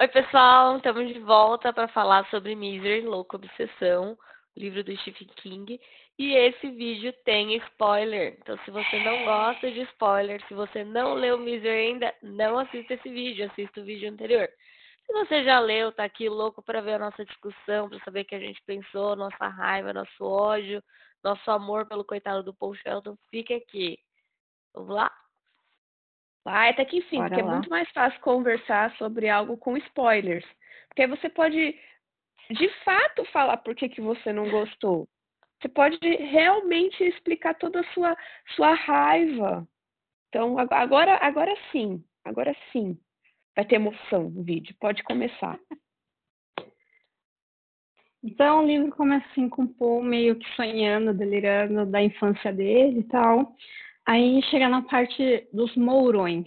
Oi, pessoal, estamos de volta para falar sobre Misery, Louca Obsessão, livro do Stephen King. E esse vídeo tem spoiler. Então, se você não gosta de spoiler, se você não leu Misery ainda, não assista esse vídeo, assista o vídeo anterior. Se você já leu, tá aqui louco para ver a nossa discussão, para saber o que a gente pensou, nossa raiva, nosso ódio, nosso amor pelo coitado do Paul Shelton, fique aqui. Vamos lá? Vai, até que enfim, Bora porque é lá. é muito mais fácil conversar sobre algo com spoilers. Porque aí você pode, de fato, falar por que, que você não gostou. Você pode realmente explicar toda a sua, sua raiva. Então, agora, agora sim, agora sim. Vai ter emoção no vídeo. Pode começar. Então, o livro começa assim com o Paul meio que sonhando, delirando da infância dele e tal. Aí chega na parte dos mourões.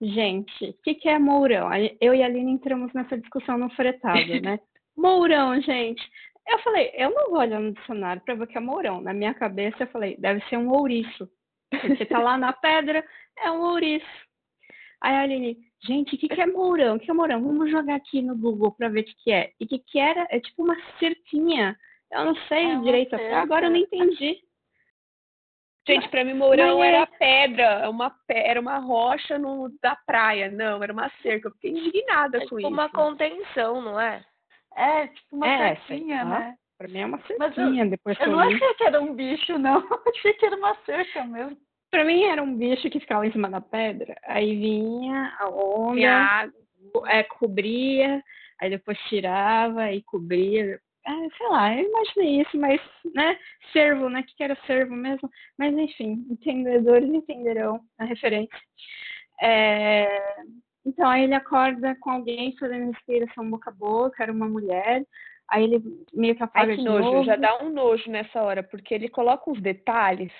Gente, o que, que é mourão? Eu e a Aline entramos nessa discussão no fretado, né? mourão, gente. Eu falei, eu não vou olhar no dicionário para ver o que é mourão. Na minha cabeça, eu falei, deve ser um ouriço. Porque tá lá na pedra, é um ouriço. Aí a Aline, gente, o que, que é mourão? O que é mourão? Vamos jogar aqui no Google para ver o que, que é. E o que, que era? É tipo uma cerquinha. Eu não sei é direito até agora, eu não entendi. Gente, para mim Mourão é era pedra, uma, era uma rocha no, da praia. Não, era uma cerca. Eu fiquei indignada é com tipo isso. uma contenção, não é? É, tipo uma é, cerquinha, né? Pra mim é uma cerquinha. eu, depois eu não achei que era um bicho, não. Eu achei que era uma cerca mesmo. Pra mim era um bicho que ficava em cima da pedra. Aí vinha a onda, é, cobria, aí depois tirava e cobria é, sei lá, eu imaginei isso, mas, né, servo, né, que era servo mesmo, mas enfim, entendedores entenderão a referência. É, então, aí ele acorda com alguém fazendo respiração boca a boca, era uma mulher, aí ele meio que apaga Ai, que de nojo, novo. já dá um nojo nessa hora, porque ele coloca uns detalhes,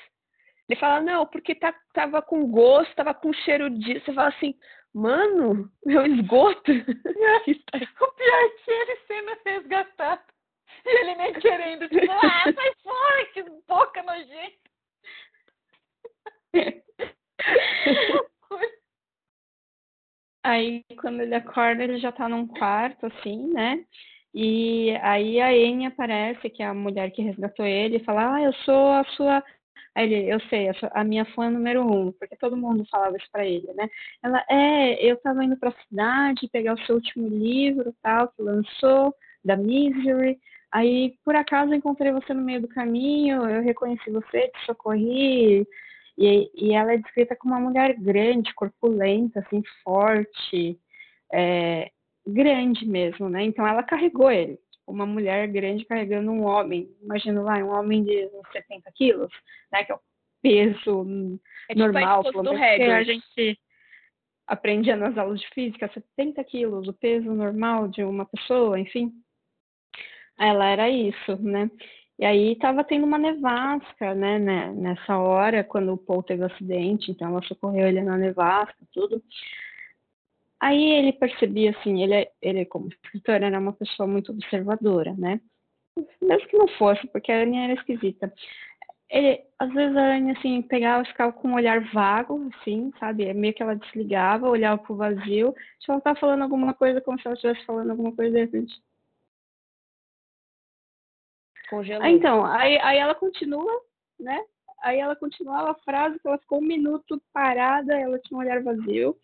ele fala, não, porque tá, tava com gosto, tava com cheiro de... Você fala assim, mano, meu esgoto. o pior é que ele sendo resgatado. E ele nem querendo, tipo, ah, sai fora, que boca nojenta. Aí, quando ele acorda, ele já tá num quarto, assim, né? E aí a Anne aparece, que é a mulher que resgatou ele, e fala, ah, eu sou a sua... Aí ele, eu sei, a minha fã número um, porque todo mundo falava isso pra ele, né? Ela, é, eu tava indo pra cidade pegar o seu último livro, tal, que lançou, da Misery, Aí, por acaso, encontrei você no meio do caminho, eu reconheci você, te socorri. E, e ela é descrita como uma mulher grande, corpulenta, assim, forte, é, grande mesmo, né? Então, ela carregou ele. Uma mulher grande carregando um homem. Imagina lá, um homem de uns 70 quilos, né? Que é o peso é tipo normal. Tipo do que a gente aprendia nas aulas de física, 70 quilos, o peso normal de uma pessoa, enfim. Ela era isso, né? E aí estava tendo uma nevasca, né, né, nessa hora, quando o Paul teve o acidente, então ela socorreu ele na nevasca, tudo. Aí ele percebia, assim, ele, ele como escritor era uma pessoa muito observadora, né? Mesmo que não fosse, porque a Anne era esquisita. Ele, às vezes a Anne, assim, pegava, ficava com um olhar vago, assim, sabe? É meio que ela desligava, olhava pro vazio, tipo, ela estava falando alguma coisa como se ela estivesse falando alguma coisa de Congelou. Ah, então, aí, aí ela continua, né? Aí ela continuava a frase, ela ficou um minuto parada, ela tinha um olhar vazio.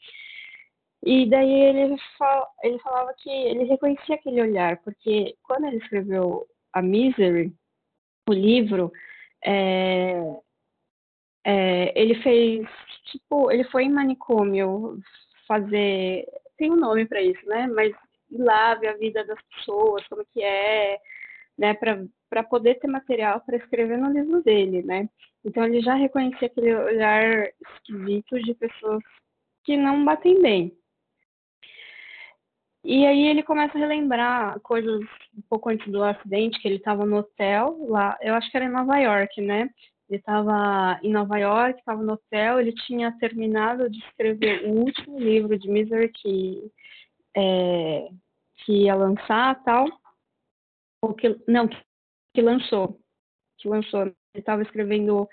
E daí ele, fal, ele falava que ele reconhecia aquele olhar, porque quando ele escreveu A Misery, o livro, é, é, ele fez, tipo, ele foi em manicômio fazer, tem um nome para isso, né? Mas ir lá ver a vida das pessoas, como que é, né? Para para poder ter material para escrever no livro dele, né? Então ele já reconhecia aquele olhar esquisito de pessoas que não batem bem. E aí ele começa a relembrar coisas um pouco antes do acidente, que ele estava no hotel lá, eu acho que era em Nova York, né? Ele estava em Nova York, estava no hotel, ele tinha terminado de escrever o último livro de Misery que, é, que ia lançar tal. Ou que, não, que lançou, que lançou. Ele estava escrevendo,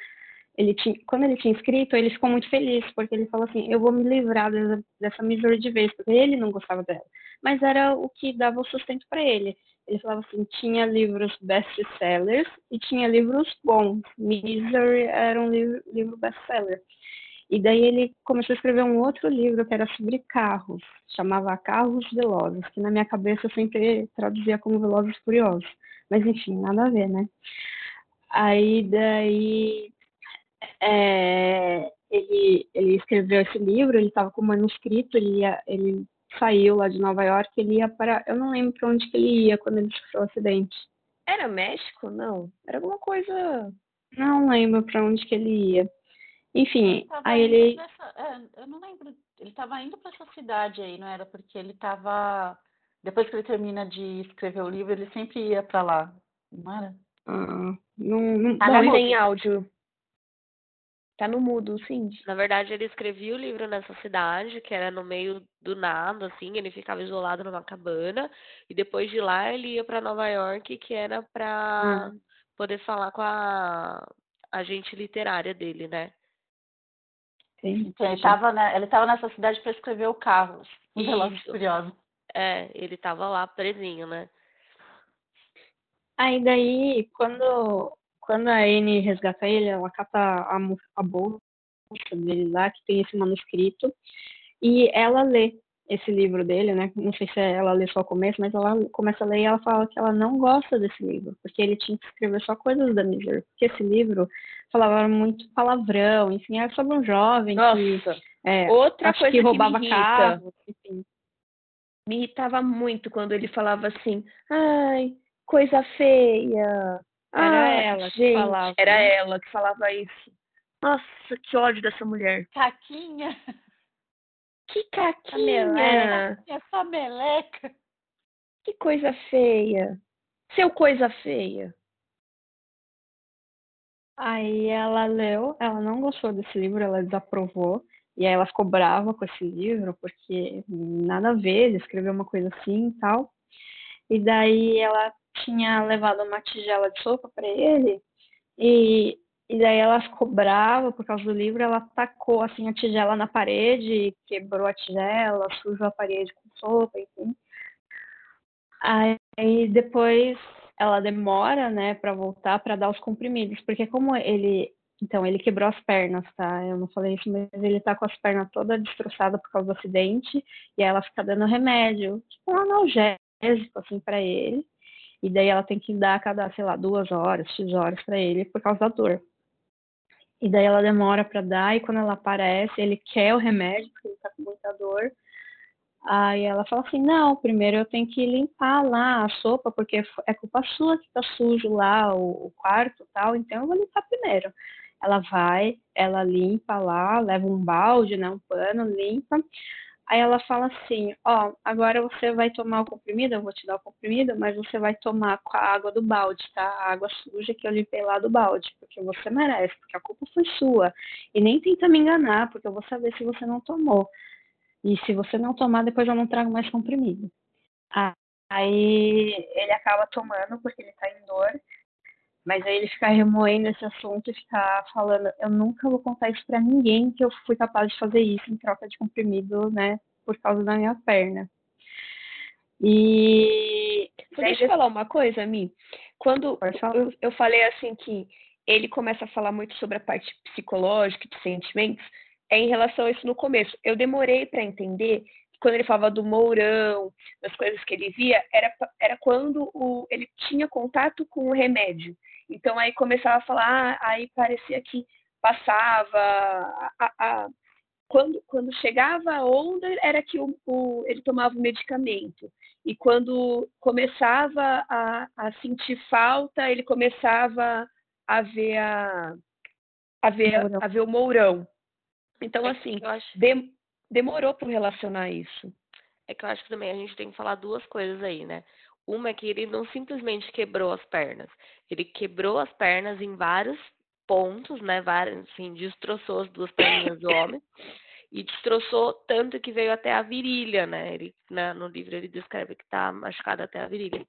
ele tinha, quando ele tinha escrito, ele ficou muito feliz porque ele falou assim, eu vou me livrar dessa, dessa de vez, porque ele não gostava dela. mas era o que dava o sustento para ele. Ele falava assim, tinha livros best-sellers e tinha livros bons. Misery era um livro, livro best-seller. E daí ele começou a escrever um outro livro que era sobre carros, chamava Carros Velozes, que na minha cabeça eu sempre traduzia como Velozes Furiosos. Mas enfim, nada a ver, né? Aí daí é, ele, ele escreveu esse livro, ele estava com o manuscrito, ele, ia, ele saiu lá de Nova York, ele ia para. Eu não lembro para onde que ele ia quando ele sofreu o acidente. Era México? Não. Era alguma coisa. Não lembro para onde que ele ia. Enfim, aí ele. Nessa, é, eu não lembro. Ele estava indo para essa cidade aí, não era? Porque ele estava. Depois que ele termina de escrever o livro, ele sempre ia para lá, não era? Ah, não, não, ah, não tem áudio. Tá no mudo, sim. Na verdade, ele escrevia o livro nessa cidade, que era no meio do nada, assim, ele ficava isolado numa cabana, e depois de lá ele ia para Nova York, que era para hum. poder falar com a agente literária dele, né? Sim. Então, ele estava né, ele tava nessa cidade para escrever o Carlos, um Velozes Furiosos. É, ele estava lá presinho, né? Aí daí, quando quando a Anne resgata ele, ela cata a, a bolsa dele lá, que tem esse manuscrito, e ela lê esse livro dele, né? Não sei se ela lê só o começo, mas ela começa a ler e ela fala que ela não gosta desse livro, porque ele tinha que escrever só coisas da Misery. Porque esse livro falava muito palavrão, enfim, era sobre um jovem Nossa. que. É, Outra coisa que roubava que me carro, enfim. Me irritava muito quando ele falava assim, ai, coisa feia, era ah, ela gente, que falava. Era ela que falava isso. Nossa, que ódio dessa mulher. Caquinha. Que caquinha. Essa meleca. Que coisa feia. Seu coisa feia. Aí ela leu, ela não gostou desse livro, ela desaprovou. E aí ela ficou brava com esse livro, porque nada a ver, ele escreveu uma coisa assim e tal. E daí ela tinha levado uma tigela de sopa para ele e, e daí ela ficou brava por causa do livro, ela tacou assim a tigela na parede, quebrou a tigela, sujou a parede com sopa, enfim. Aí depois ela demora, né, para voltar para dar os comprimidos, porque como ele então, ele quebrou as pernas, tá? Eu não falei isso, mas ele tá com as pernas todas destroçadas por causa do acidente, e aí ela fica dando remédio, tipo um analgésico, assim, para ele. E daí ela tem que dar cada, sei lá, duas horas, X horas para ele por causa da dor. E daí ela demora para dar, e quando ela aparece, ele quer o remédio, porque ele tá com muita dor. Aí ela fala assim: não, primeiro eu tenho que limpar lá a sopa, porque é culpa sua que tá sujo lá o, o quarto tal, então eu vou limpar primeiro. Ela vai, ela limpa lá, leva um balde, né, um pano, limpa. Aí ela fala assim: Ó, agora você vai tomar o comprimido, eu vou te dar o comprimido, mas você vai tomar com a água do balde, tá? A água suja que eu limpei lá do balde, porque você merece, porque a culpa foi sua. E nem tenta me enganar, porque eu vou saber se você não tomou. E se você não tomar, depois eu não trago mais comprimido. Aí ele acaba tomando, porque ele tá em dor. Mas aí ele fica remoendo esse assunto e fica falando, eu nunca vou contar isso para ninguém que eu fui capaz de fazer isso em troca de comprimido, né, por causa da minha perna. E deixa eu falar uma coisa, Mi. Quando eu, eu falei assim que ele começa a falar muito sobre a parte psicológica de sentimentos, é em relação a isso no começo. Eu demorei para entender que quando ele falava do Mourão, das coisas que ele via, era, era quando o, ele tinha contato com o remédio. Então aí começava a falar, ah, aí parecia que passava, a, a, quando, quando chegava a onda era que o, o, ele tomava o medicamento. E quando começava a, a sentir falta, ele começava a ver, a, a ver, a ver o mourão. Então, é assim, acho... de, demorou para relacionar isso. É que eu acho que também a gente tem que falar duas coisas aí, né? Uma é que ele não simplesmente quebrou as pernas, ele quebrou as pernas em vários pontos, né? Vários, assim, destroçou as duas perninhas do homem e destroçou tanto que veio até a virilha, né? Ele, no livro ele descreve que tá machucado até a virilha.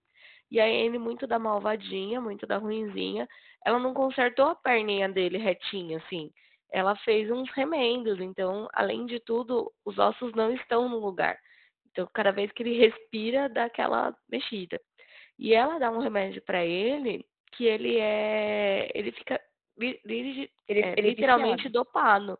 E a Anne, muito da malvadinha, muito da ruinzinha, ela não consertou a perninha dele retinha, assim. Ela fez uns remendos, então, além de tudo, os ossos não estão no lugar. Então, cada vez que ele respira, dá aquela mexida. E ela dá um remédio para ele que ele é. Ele fica ele, ele, é, ele literalmente viciado. dopado.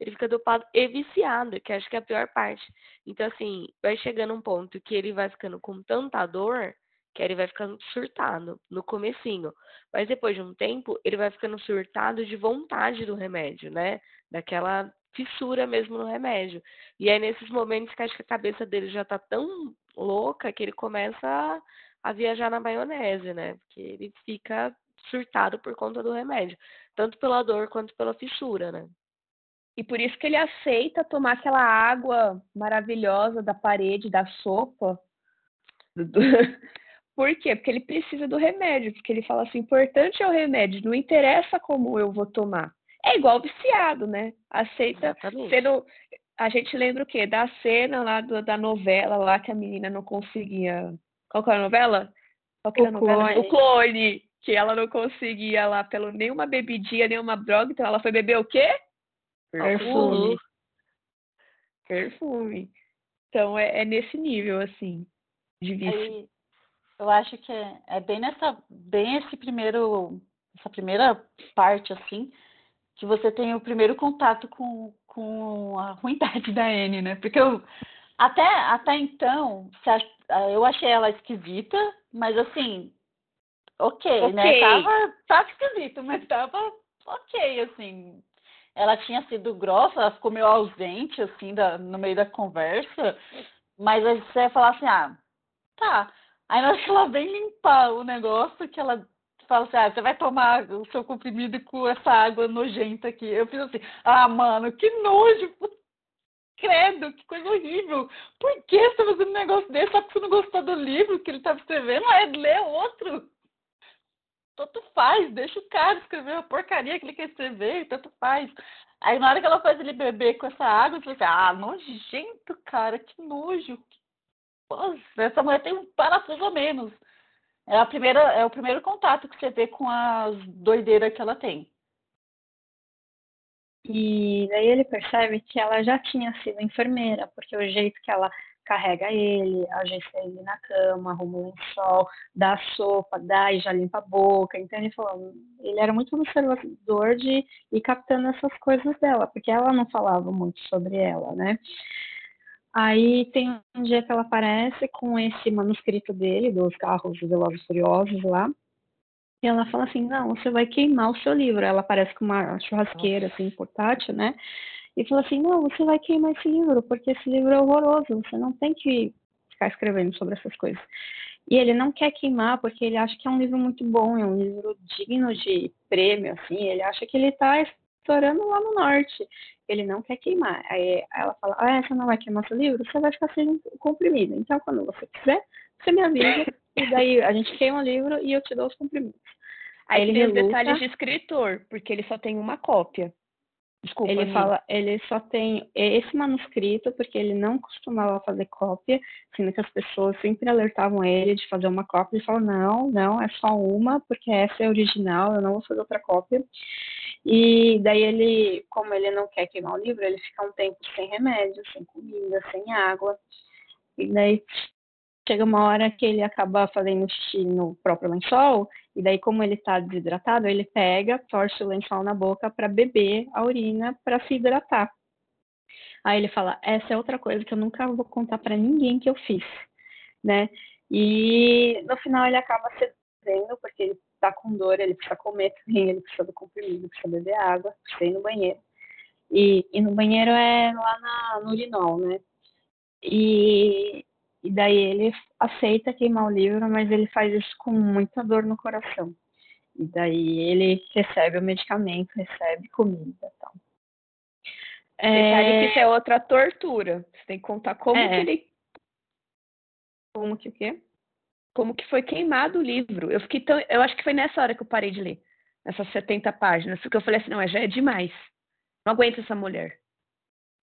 Ele fica dopado e viciado, que acho que é a pior parte. Então, assim, vai chegando um ponto que ele vai ficando com tanta dor que ele vai ficando surtado no comecinho. Mas depois de um tempo, ele vai ficando surtado de vontade do remédio, né? Daquela fissura mesmo no remédio. E é nesses momentos que acho que a cabeça dele já tá tão louca que ele começa a, viajar na maionese, né? Porque ele fica surtado por conta do remédio, tanto pela dor quanto pela fissura, né? E por isso que ele aceita tomar aquela água maravilhosa da parede, da sopa. Por quê? Porque ele precisa do remédio, porque ele fala assim, importante é o remédio, não interessa como eu vou tomar. É igual viciado, né? Aceita sendo. A gente lembra o quê? Da cena lá do, da novela lá que a menina não conseguia. Qual que era a novela? Qual que era a novela? Clone. O clone! Que ela não conseguia lá pelo nenhuma bebidinha, nenhuma droga, então ela foi beber o quê? Perfume. Perfume. Então é, é nesse nível, assim, de vício. Aí, eu acho que é, é bem nessa, bem esse primeiro, essa primeira parte, assim, que você tem o primeiro contato com, com a ruindade da Anne, né? Porque eu, até, até então, eu achei ela esquisita, mas assim, ok, né? okay. né? Tava, tava esquisito, mas tava ok, assim. Ela tinha sido grossa, ela ficou meio ausente, assim, da, no meio da conversa, mas aí você ia falar assim, ah, tá. Aí na hora que ela vem limpar o negócio, que ela fala assim, ah, você vai tomar o seu comprimido com essa água nojenta aqui. Eu fiz assim, ah, mano, que nojo, credo, que coisa horrível. Por que você tá fazendo um negócio desse só porque você não gostou do livro que ele estava escrevendo? É ler outro. Tanto faz, deixa o cara escrever a porcaria que ele quer escrever, tanto faz. Aí na hora que ela faz ele beber com essa água, você fala assim, ah, nojento, cara, que nojo. Nossa, essa mulher tem um parafuso a menos. É, a primeira, é o primeiro contato que você vê com as doideiras que ela tem. E daí ele percebe que ela já tinha sido enfermeira, porque o jeito que ela carrega ele, ajeita ele na cama, arruma o lençol, dá sopa, dá e já limpa a boca. Então ele falou, ele era muito observador de ir captando essas coisas dela, porque ela não falava muito sobre ela, né? Aí tem um dia que ela aparece com esse manuscrito dele, dos carros Velozes Furiosos lá. E ela fala assim, não, você vai queimar o seu livro. Ela aparece com uma churrasqueira, assim, portátil, né? E fala assim, não, você vai queimar esse livro, porque esse livro é horroroso, você não tem que ficar escrevendo sobre essas coisas. E ele não quer queimar, porque ele acha que é um livro muito bom, é um livro digno de prêmio, assim, ele acha que ele está estourando lá no norte ele não quer queimar. Aí ela fala, ah, você não vai queimar seu livro? Você vai ficar sem comprimido. Então, quando você quiser, você me avisa, e daí a gente queima o livro e eu te dou os comprimidos. Aí ele tem os detalhes de escritor, porque ele só tem uma cópia. Desculpa, ele fala, ele só tem esse manuscrito porque ele não costumava fazer cópia, sendo que as pessoas sempre alertavam ele de fazer uma cópia. Ele falou, não, não, é só uma, porque essa é original, eu não vou fazer outra cópia. E daí ele, como ele não quer queimar o livro, ele fica um tempo sem remédio, sem comida, sem água. E daí chega uma hora que ele acaba fazendo xixi no próprio lençol, e daí como ele está desidratado, ele pega, torce o lençol na boca para beber a urina para se hidratar. Aí ele fala: "Essa é outra coisa que eu nunca vou contar para ninguém que eu fiz", né? E no final ele acaba cedendo porque ele tá com dor, ele precisa comer também, ele precisa do comprimido, precisa beber água, precisa ir no banheiro. E, e no banheiro é lá na, no urinol, né? E, e daí ele aceita queimar o livro, mas ele faz isso com muita dor no coração. E daí ele recebe o medicamento, recebe comida e tal. É... que isso é outra tortura. Você tem que contar como é. que ele. Como que o quê? como que foi queimado o livro. Eu fiquei tão, eu acho que foi nessa hora que eu parei de ler, essas 70 páginas, porque eu falei assim, não, já é demais. Não aguento essa mulher.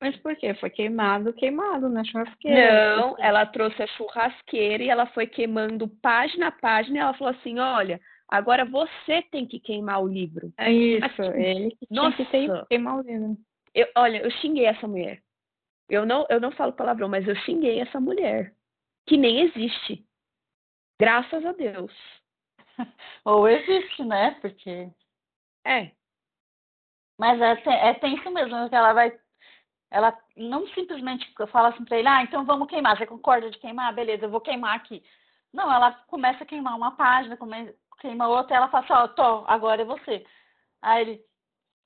Mas por quê? Foi queimado, queimado na churrasqueira. Não, ela trouxe a churrasqueira e ela foi queimando página a página e ela falou assim, olha, agora você tem que queimar o livro. É isso, Mas, ele que Nossa, tinha que queimar o livro. Eu, olha, eu xinguei essa mulher. Eu não, eu não falo palavrão, mas eu xinguei essa mulher. Que nem existe. Graças a Deus. Ou existe, né? Porque. É. Mas é, é tenso mesmo, que ela vai. Ela não simplesmente fala assim pra ele, ah, então vamos queimar. Você concorda de queimar? Beleza, eu vou queimar aqui. Não, ela começa a queimar uma página, queima outra, e ela fala assim, ó, oh, tô, agora é você. Aí ele.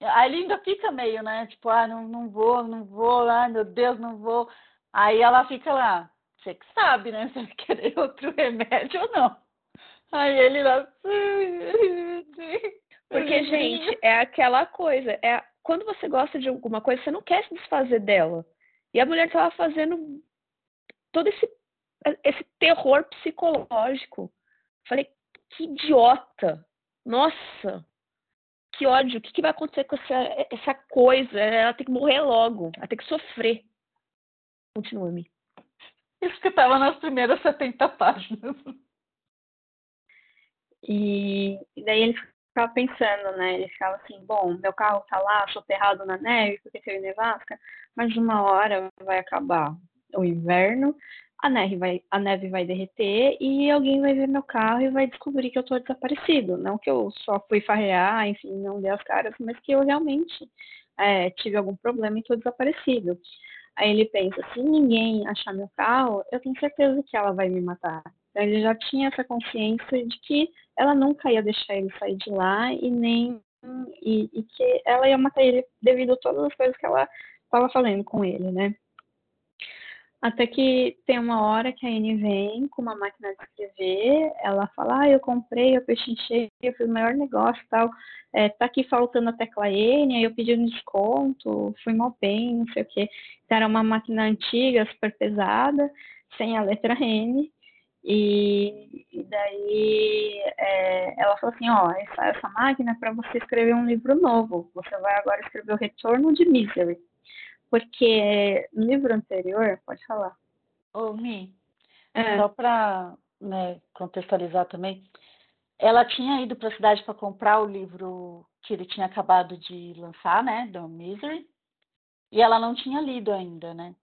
Aí ele ainda fica meio, né? Tipo, ah, não, não vou, não vou, ai meu Deus, não vou. Aí ela fica lá, você que sabe, né? Se vai querer outro remédio ou não. Aí ele lá. Porque, gente, é aquela coisa. É, quando você gosta de alguma coisa, você não quer se desfazer dela. E a mulher estava fazendo todo esse, esse terror psicológico. Falei, que idiota! Nossa! Que ódio! O que, que vai acontecer com essa, essa coisa? Ela tem que morrer logo. Ela tem que sofrer. Continue-me. Isso que estava nas primeiras 70 páginas. E, e daí ele ficava pensando, né? Ele ficava assim, bom, meu carro tá lá, soterrado na neve, porque caiu nevasca, mas uma hora vai acabar o inverno, a neve vai, a neve vai derreter e alguém vai ver meu carro e vai descobrir que eu tô desaparecido. Não que eu só fui farrear, enfim, não dei as caras, mas que eu realmente é, tive algum problema e tô desaparecido. Aí ele pensa, se ninguém achar meu carro, eu tenho certeza que ela vai me matar. Então ele já tinha essa consciência de que ela nunca ia deixar ele sair de lá e nem e, e que ela ia matar ele devido a todas as coisas que ela estava fazendo com ele, né? Até que tem uma hora que a Anne vem com uma máquina de escrever, ela fala, ah, eu comprei, eu pechinchei, eu fiz o maior negócio e tal, é, tá aqui faltando a tecla N, aí eu pedi um desconto, fui mal bem, não sei o quê. Então, era uma máquina antiga, super pesada, sem a letra N, e, e daí é, ela falou assim, ó, essa, essa máquina é para você escrever um livro novo, você vai agora escrever o Retorno de Misery. Porque no livro anterior, pode falar. Ô, Mi, é. só para né, contextualizar também, ela tinha ido para a cidade para comprar o livro que ele tinha acabado de lançar, né, do Misery, e ela não tinha lido ainda, né?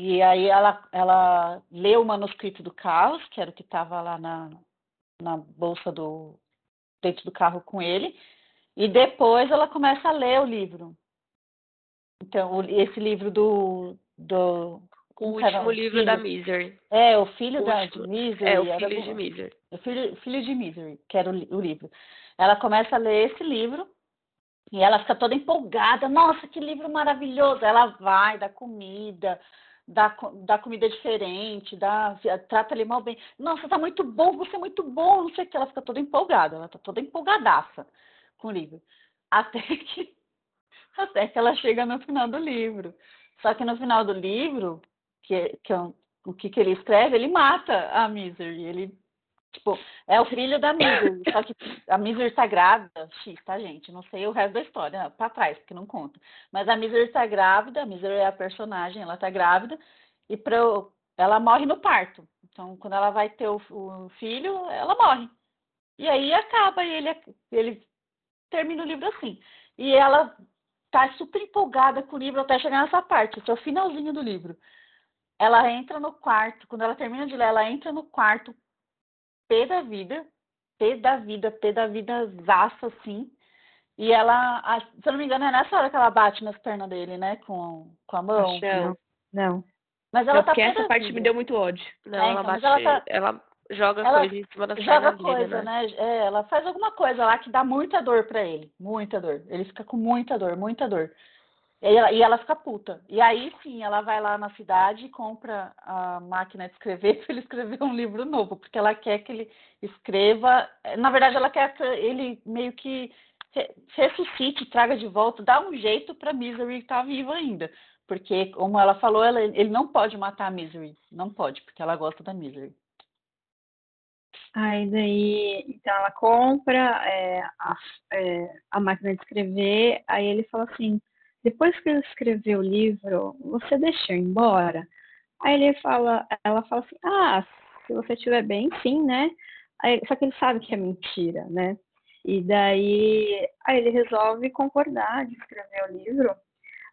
E aí ela, ela leu o manuscrito do Carlos, que era o que estava lá na, na bolsa do dentro do carro com ele, e depois ela começa a ler o livro. Então, esse livro do. do o último livro filho, da Misery. É, o filho o da último, Misery. É, o filho de Misery. O filho, filho de Misery, que era o, o livro. Ela começa a ler esse livro e ela fica toda empolgada. Nossa, que livro maravilhoso! Ela vai, dá comida, dá, dá comida diferente, dá, trata ele mal bem. Nossa, tá muito bom, você é muito bom, não sei o que. Ela fica toda empolgada, ela tá toda empolgadaça com o livro. Até que até que ela chega no final do livro. Só que no final do livro, que, que é o que, que ele escreve, ele mata a Misery. Ele, tipo, é o filho da Misery. só que a Misery está grávida. X, tá, gente? Não sei o resto da história, para trás, porque não conta. Mas a Misery está grávida, a Misery é a personagem, ela está grávida, e pra, ela morre no parto. Então, quando ela vai ter o, o filho, ela morre. E aí acaba, e ele, ele termina o livro assim. E ela tá super empolgada com o livro até chegar nessa parte, esse é o finalzinho do livro. Ela entra no quarto, quando ela termina de ler, ela entra no quarto, pé da vida, pé da vida, pé da vida zaça, assim. E ela, se eu não me engano, é nessa hora que ela bate nas pernas dele, né? Com, com a mão. Não, não. Mas ela não, tá porque essa parte vida. me deu muito ódio. Não, é, ela então, bate, ela, tá, ela joga ela coisa em cima da Joga coisa, né? né? É, ela faz alguma coisa lá que dá muita dor para ele. Muita dor. Ele fica com muita dor, muita dor. E ela, e ela fica puta. E aí sim, ela vai lá na cidade e compra a máquina de escrever para ele escrever um livro novo, porque ela quer que ele escreva. Na verdade, ela quer que ele meio que ressuscite, traga de volta, dá um jeito para Misery estar tá viva ainda. Porque, como ela falou, ela, ele não pode matar a Misery. Não pode, porque ela gosta da Misery. Aí daí, então ela compra é, a, é, a máquina de escrever, aí ele fala assim, depois que eu escrever o livro, você deixou embora? Aí ele fala, ela fala assim, ah, se você estiver bem, sim, né? Aí, só que ele sabe que é mentira, né? E daí aí ele resolve concordar de escrever o livro.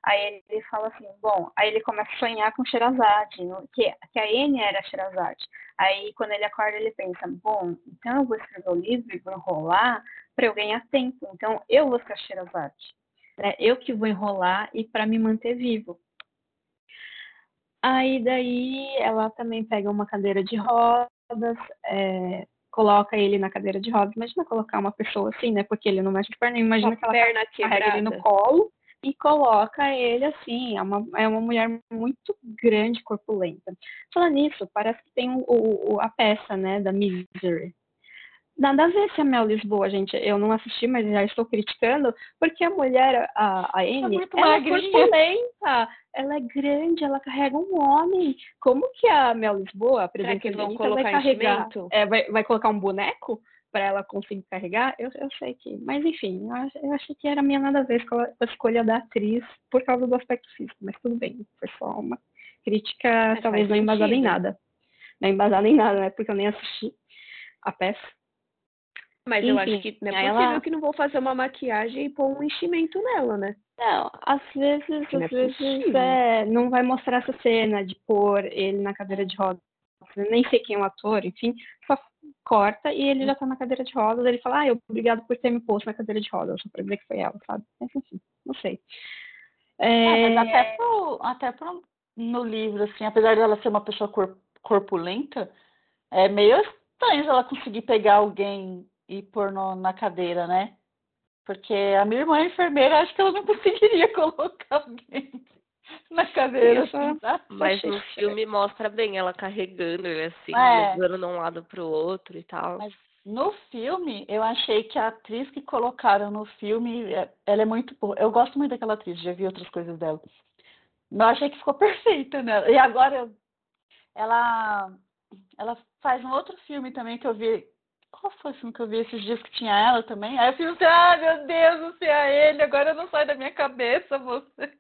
Aí ele fala assim, bom, aí ele começa a sonhar com Sherazade, que, que a N era Sherazade. Aí quando ele acorda, ele pensa, bom, então eu vou escrever o livro e vou enrolar para eu ganhar tempo. Então eu vou ser Sherazade. Né? Eu que vou enrolar e para me manter vivo. Aí daí ela também pega uma cadeira de rodas, é, coloca ele na cadeira de rodas. Imagina colocar uma pessoa assim, né? Porque ele não mexe de perna. Imagina uma que ela perna carrega ele no colo e coloca ele assim. É uma, é uma mulher muito grande, corpulenta. Falando nisso, parece que tem o, o, a peça, né, da Misery. Nada a ver se a Mel Lisboa, gente. Eu não assisti, mas já estou criticando, porque a mulher, a, a Anne, é ela é corpulenta, ela é grande, ela carrega um homem. Como que a Mel Lisboa, a presidente vão colocar vai carregar? É, vai, vai colocar um boneco? para ela conseguir carregar, eu, eu sei que. Mas enfim, eu, eu achei que era minha nada a ver com a, escolha da atriz por causa do aspecto físico, mas tudo bem, foi só uma crítica, mas talvez não embasada em nada. Não embasada em nada, né? Porque eu nem assisti a peça. Mas enfim, eu acho que não é possível ela... que não vou fazer uma maquiagem e pôr um enchimento nela, né? Não, às vezes, às é vezes é, não vai mostrar essa cena de pôr ele na cadeira de rodas. Nem sei quem é o ator, enfim, só corta e ele já tá na cadeira de rodas, ele fala, ah, eu, obrigado por ter me posto na cadeira de rodas, só pra dizer que foi ela, sabe? Mas enfim, não sei. É... É, mas até, pro, até pro, no livro, assim, apesar dela ser uma pessoa cor, corpulenta, é meio estranho ela conseguir pegar alguém e pôr no, na cadeira, né? Porque a minha irmã é enfermeira, acho que ela não conseguiria colocar alguém na cadeira. Assim, tá? Mas no filme mostra bem ela carregando ele assim, é. levando de um lado pro outro e tal. Mas no filme, eu achei que a atriz que colocaram no filme, é, ela é muito boa. Eu gosto muito daquela atriz, já vi outras coisas dela. Eu achei que ficou perfeita nela. E agora, ela, ela faz um outro filme também que eu vi. Qual foi o filme que eu vi esses dias que tinha ela também? Aí eu fiz assim, ah, meu Deus, não sei a ele, agora não sai da minha cabeça você.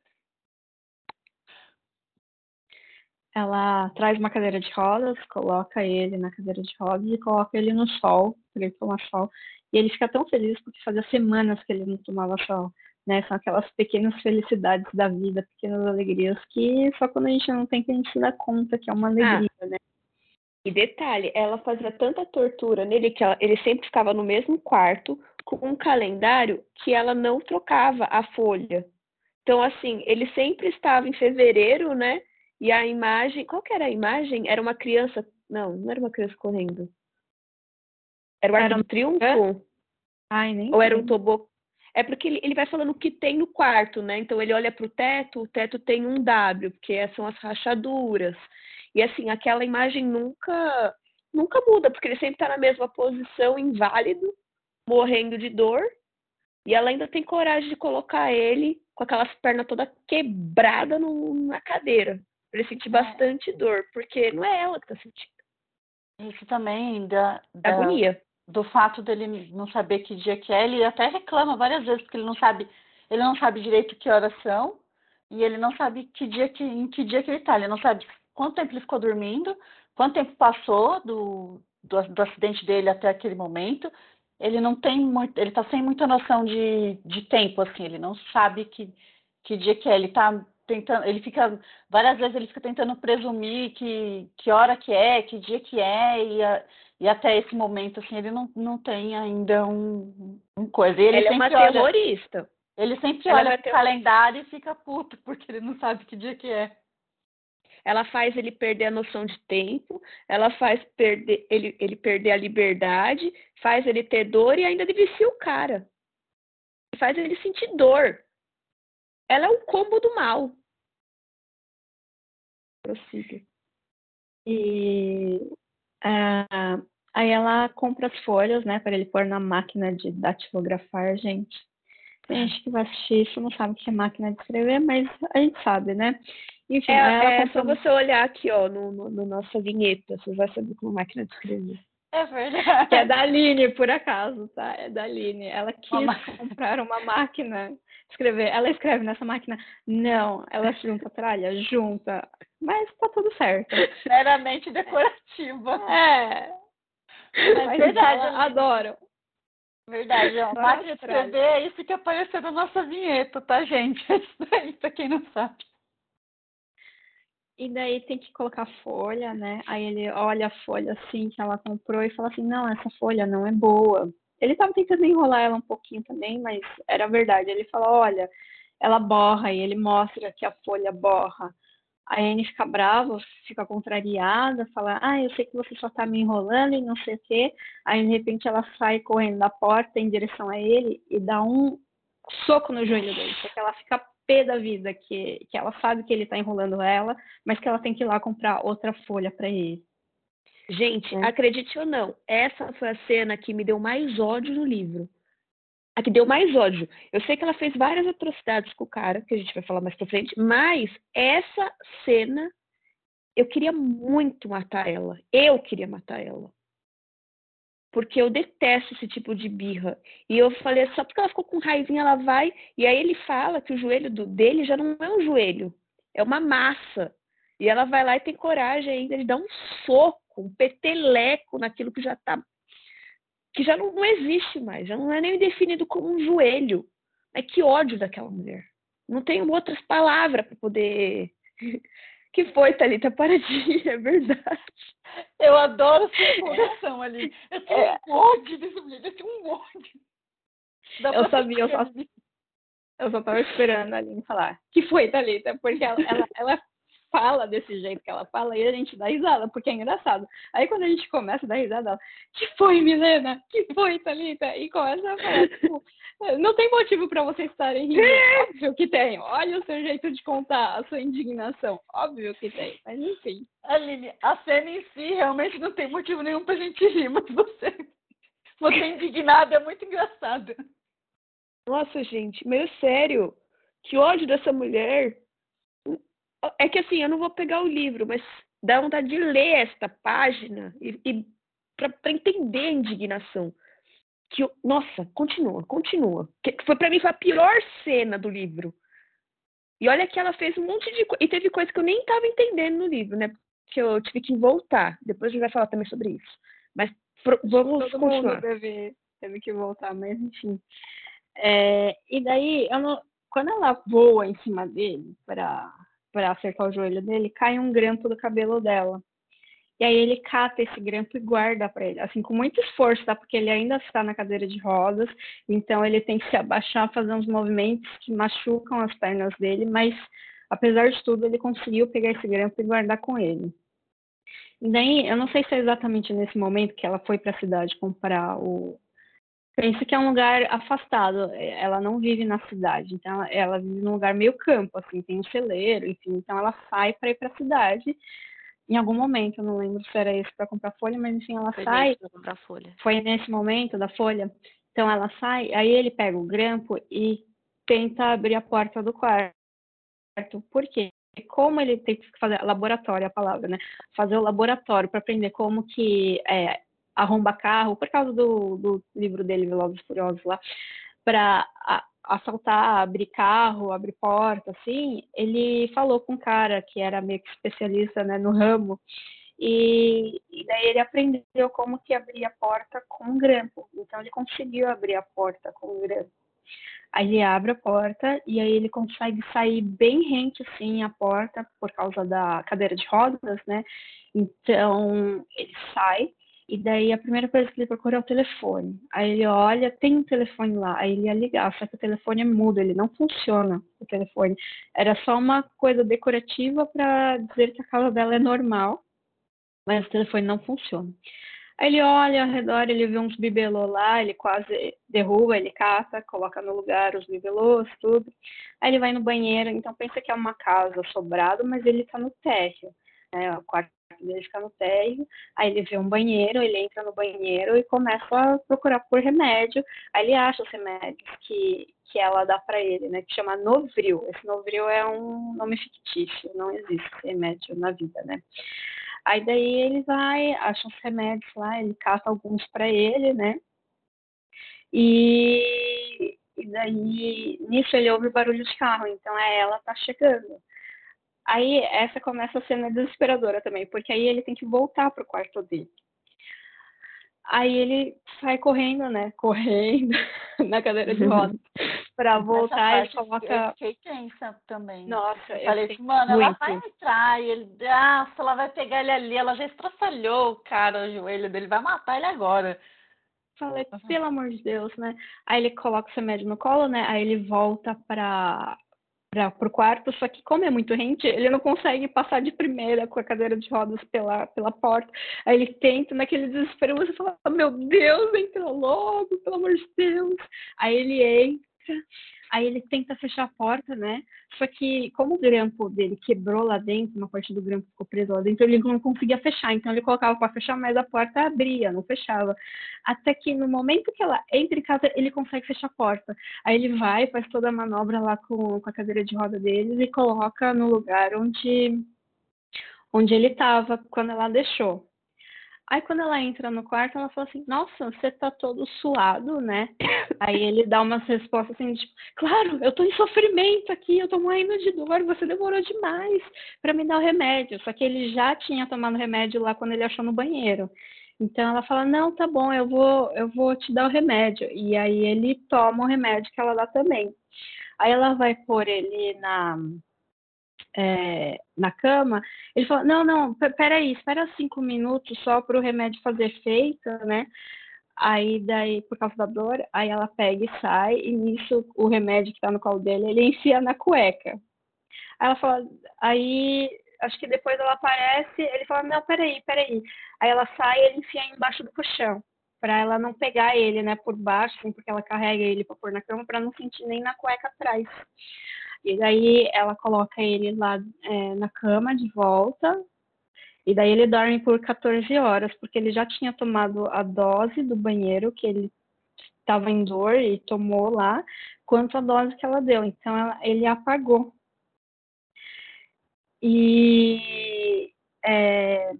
ela traz uma cadeira de rodas, coloca ele na cadeira de rodas e coloca ele no sol, para ele tomar sol. E ele fica tão feliz porque fazia semanas que ele não tomava sol. Né? São aquelas pequenas felicidades da vida, pequenas alegrias que só quando a gente não tem que a gente se dá conta que é uma alegria, ah. né? E detalhe, ela fazia tanta tortura nele que ela, ele sempre ficava no mesmo quarto com um calendário que ela não trocava a folha. Então, assim, ele sempre estava em fevereiro, né? E a imagem, qual que era a imagem? Era uma criança, não, não era uma criança correndo. Era o Arco um... Triunfo? Ai, nem Ou era um tobo? É porque ele, ele vai falando o que tem no quarto, né? Então ele olha para o teto, o teto tem um W, porque são as rachaduras. E assim, aquela imagem nunca nunca muda, porque ele sempre está na mesma posição, inválido, morrendo de dor. E ela ainda tem coragem de colocar ele com aquelas pernas toda quebrada no, na cadeira. Ele sentir é. bastante dor, porque não é ela que está sentindo. Isso também da, da agonia. Do fato dele não saber que dia que é, ele até reclama várias vezes, porque ele não sabe, ele não sabe direito que horas são, e ele não sabe que dia que, em que dia que ele está. Ele não sabe quanto tempo ele ficou dormindo, quanto tempo passou do, do, do acidente dele até aquele momento. Ele não tem muito, ele está sem muita noção de, de tempo, assim, ele não sabe que, que dia que é. Ele está tentando, ele fica várias vezes ele fica tentando presumir que, que hora que é, que dia que é e, a, e até esse momento assim ele não, não tem ainda um, um coisa. ele, ele é uma olha, terrorista. Ele sempre Ela olha pro calendário e fica puto porque ele não sabe que dia que é. Ela faz ele perder a noção de tempo, ela faz perder ele, ele perder a liberdade, faz ele ter dor e ainda vicia o cara. Faz ele sentir dor. Ela é um combo do mal. Prossiga. E uh, aí ela compra as folhas, né, para ele pôr na máquina de datilografar, gente. Tem gente que vai assistir isso, não sabe o que é máquina de escrever, mas a gente sabe, né? Enfim, é, ela é compra... só você olhar aqui, ó, no, no, no nossa vinheta, você vai saber como máquina de escrever. É verdade. Que é da Aline, por acaso, tá? É da Aline. Ela quis uma... comprar uma máquina escrever. Ela escreve nessa máquina? Não. Ela junta tralha? Junta. Mas tá tudo certo. Meramente decorativa. É. Mas, Mas verdade. Ela adoro. Verdade, a máquina de escrever é isso que apareceu na nossa vinheta, tá, gente? É isso daí, pra quem não sabe. E daí tem que colocar folha, né? Aí ele olha a folha assim que ela comprou e fala assim: não, essa folha não é boa. Ele estava tentando enrolar ela um pouquinho também, mas era verdade. Ele fala: olha, ela borra e ele mostra que a folha borra. A Anne fica brava, fica contrariada, fala: Ah, eu sei que você só tá me enrolando e não sei o quê. Aí de repente ela sai correndo da porta em direção a ele e dá um soco no joelho dele, porque ela fica pé da vida, que, que ela sabe que ele tá enrolando ela, mas que ela tem que ir lá comprar outra folha para ele. Gente, é. acredite ou não, essa foi a cena que me deu mais ódio no livro a que deu mais ódio. Eu sei que ela fez várias atrocidades com o cara, que a gente vai falar mais pra frente, mas essa cena eu queria muito matar ela. Eu queria matar ela. Porque eu detesto esse tipo de birra. E eu falei, só porque ela ficou com raivinha, ela vai. E aí ele fala que o joelho do, dele já não é um joelho, é uma massa. E ela vai lá e tem coragem ainda de dar um soco, um peteleco naquilo que já tá que já não, não existe mais, já não é nem definido como um joelho. Mas que ódio daquela mulher. Não tenho outras palavras para poder. que foi, Thalita? Para de é verdade. Eu adoro sua empolgação ali. Eu tenho é... um ódio desse mulher, eu tenho um ódio. eu sabia, eu só, eu só tava esperando a Aline falar. Que foi, Thalita? Porque ela, ela, ela fala desse jeito que ela fala e a gente dá risada, porque é engraçado. Aí quando a gente começa a dar risada, ela, que foi, Milena? Que foi, Thalita? E começa a falar, tipo, não tem motivo para vocês estarem rindo. Óbvio que tem. Olha o seu jeito de contar a sua indignação. Óbvio que tem. Mas enfim. Aline, a cena em si realmente não tem motivo nenhum pra gente rir, mas você, você é indignada é muito engraçada. Nossa, gente, meio sério. Que ódio dessa mulher. É que assim, eu não vou pegar o livro, mas dá vontade de ler esta página e, e para entender a indignação. Que eu, nossa, continua, continua. Que foi para mim foi a pior cena do livro. E olha que ela fez um monte de e teve coisa que eu nem estava entendendo no livro, né? Que eu tive que voltar. Depois a gente vai falar também sobre isso. Mas pro, vamos Todo continuar. Mundo teve, teve que voltar, mas enfim. É, e daí, eu não, quando ela voa em cima dele para para acertar o joelho dele, cai um grampo do cabelo dela. E aí ele cata esse grampo e guarda para ele, assim, com muito esforço, tá? Porque ele ainda está na cadeira de rodas, então ele tem que se abaixar, fazer uns movimentos que machucam as pernas dele, mas apesar de tudo, ele conseguiu pegar esse grampo e guardar com ele. E daí, eu não sei se é exatamente nesse momento que ela foi para a cidade comprar o, pensa que é um lugar afastado. É, ela não vive na cidade, então ela, ela vive num lugar meio campo, assim, tem um celeiro, enfim. Então ela sai para ir para a cidade. Em algum momento, eu não lembro se era isso para comprar folha, mas enfim, ela Foi sai. Pra comprar folha. Foi nesse momento da folha. Então ela sai, aí ele pega o grampo e tenta abrir a porta do quarto. Por quê? Como ele tem que fazer laboratório, a palavra, né? Fazer o laboratório para aprender como que é, arromba carro, por causa do, do livro dele, Velozes Furiosos lá, para assaltar, abrir carro, abrir porta, assim, ele falou com um cara que era meio que especialista né, no ramo, e, e, daí ele aprendeu como que abria a porta com grampo. Então ele conseguiu abrir a porta com grampo. Aí ele abre a porta e aí ele consegue sair bem rente assim a porta por causa da cadeira de rodas, né? Então ele sai e daí a primeira coisa que ele procura é o telefone. Aí ele olha, tem um telefone lá, aí ele ia ligar, só que o telefone é mudo, ele não funciona, o telefone. Era só uma coisa decorativa para dizer que a casa dela é normal, mas o telefone não funciona. Aí ele olha ao redor, ele vê uns bibelôs lá, ele quase derruba, ele cata, coloca no lugar os bibelôs, tudo. Aí ele vai no banheiro, então pensa que é uma casa sobrado, mas ele está no térreo. Né? O quarto ele fica no térreo, aí ele vê um banheiro, ele entra no banheiro e começa a procurar por remédio. Aí ele acha os remédios que, que ela dá para ele, né? Que chama Novril. Esse Novril é um nome fictício, não existe remédio na vida, né? Aí daí ele vai, acha os remédios lá, ele cata alguns para ele, né? E, e daí nisso ele ouve barulho de carro, então é ela tá chegando. Aí essa começa a cena desesperadora também, porque aí ele tem que voltar pro quarto dele. Aí ele sai correndo, né? Correndo na cadeira de rodas para voltar e coloca. Eu fiquei tensa também. Nossa, eu falei assim, mano, muito. ela vai entrar e ele, nossa, ela vai pegar ele ali, ela já estraçalhou o cara, o joelho dele, vai matar ele agora. Falei, pelo amor de Deus, né? Aí ele coloca o remédio no colo, né? Aí ele volta para para pro quarto, só que como é muito rente, ele não consegue passar de primeira com a cadeira de rodas pela, pela porta. Aí ele tenta, naquele desespero, você fala, meu Deus, entra logo, pelo amor de Deus. Aí ele entra, aí ele tenta fechar a porta, né? Só que como o grampo dele quebrou lá dentro, uma parte do grampo ficou preso lá dentro, ele não conseguia fechar. Então ele colocava para fechar, mas a porta abria, não fechava. Até que no momento que ela entra em casa, ele consegue fechar a porta. Aí ele vai, faz toda a manobra lá com, com a cadeira de roda deles e coloca no lugar onde onde ele estava quando ela deixou. Aí quando ela entra no quarto, ela fala assim, nossa, você tá todo suado, né? Aí ele dá umas respostas assim, tipo, claro, eu tô em sofrimento aqui, eu tô morrendo de dor, você demorou demais para me dar o remédio. Só que ele já tinha tomado remédio lá quando ele achou no banheiro. Então ela fala, não, tá bom, eu vou, eu vou te dar o remédio. E aí ele toma o remédio que ela dá também. Aí ela vai pôr ele na, é, na cama, ele falou, não, não, peraí, espera cinco minutos só para o remédio fazer efeito, né? Aí daí, por causa da dor, aí ela pega e sai, e nisso o remédio que tá no colo dele, ele enfia na cueca. Aí ela fala, aí acho que depois ela aparece, ele fala, não, peraí, peraí. Aí ela sai e ele enfia embaixo do colchão, para ela não pegar ele, né, por baixo, assim, porque ela carrega ele para pôr na cama, para não sentir nem na cueca atrás. E daí ela coloca ele lá é, na cama de volta. E daí ele dorme por 14 horas, porque ele já tinha tomado a dose do banheiro que ele estava em dor e tomou lá, quanto a dose que ela deu. Então ela, ele apagou. E é,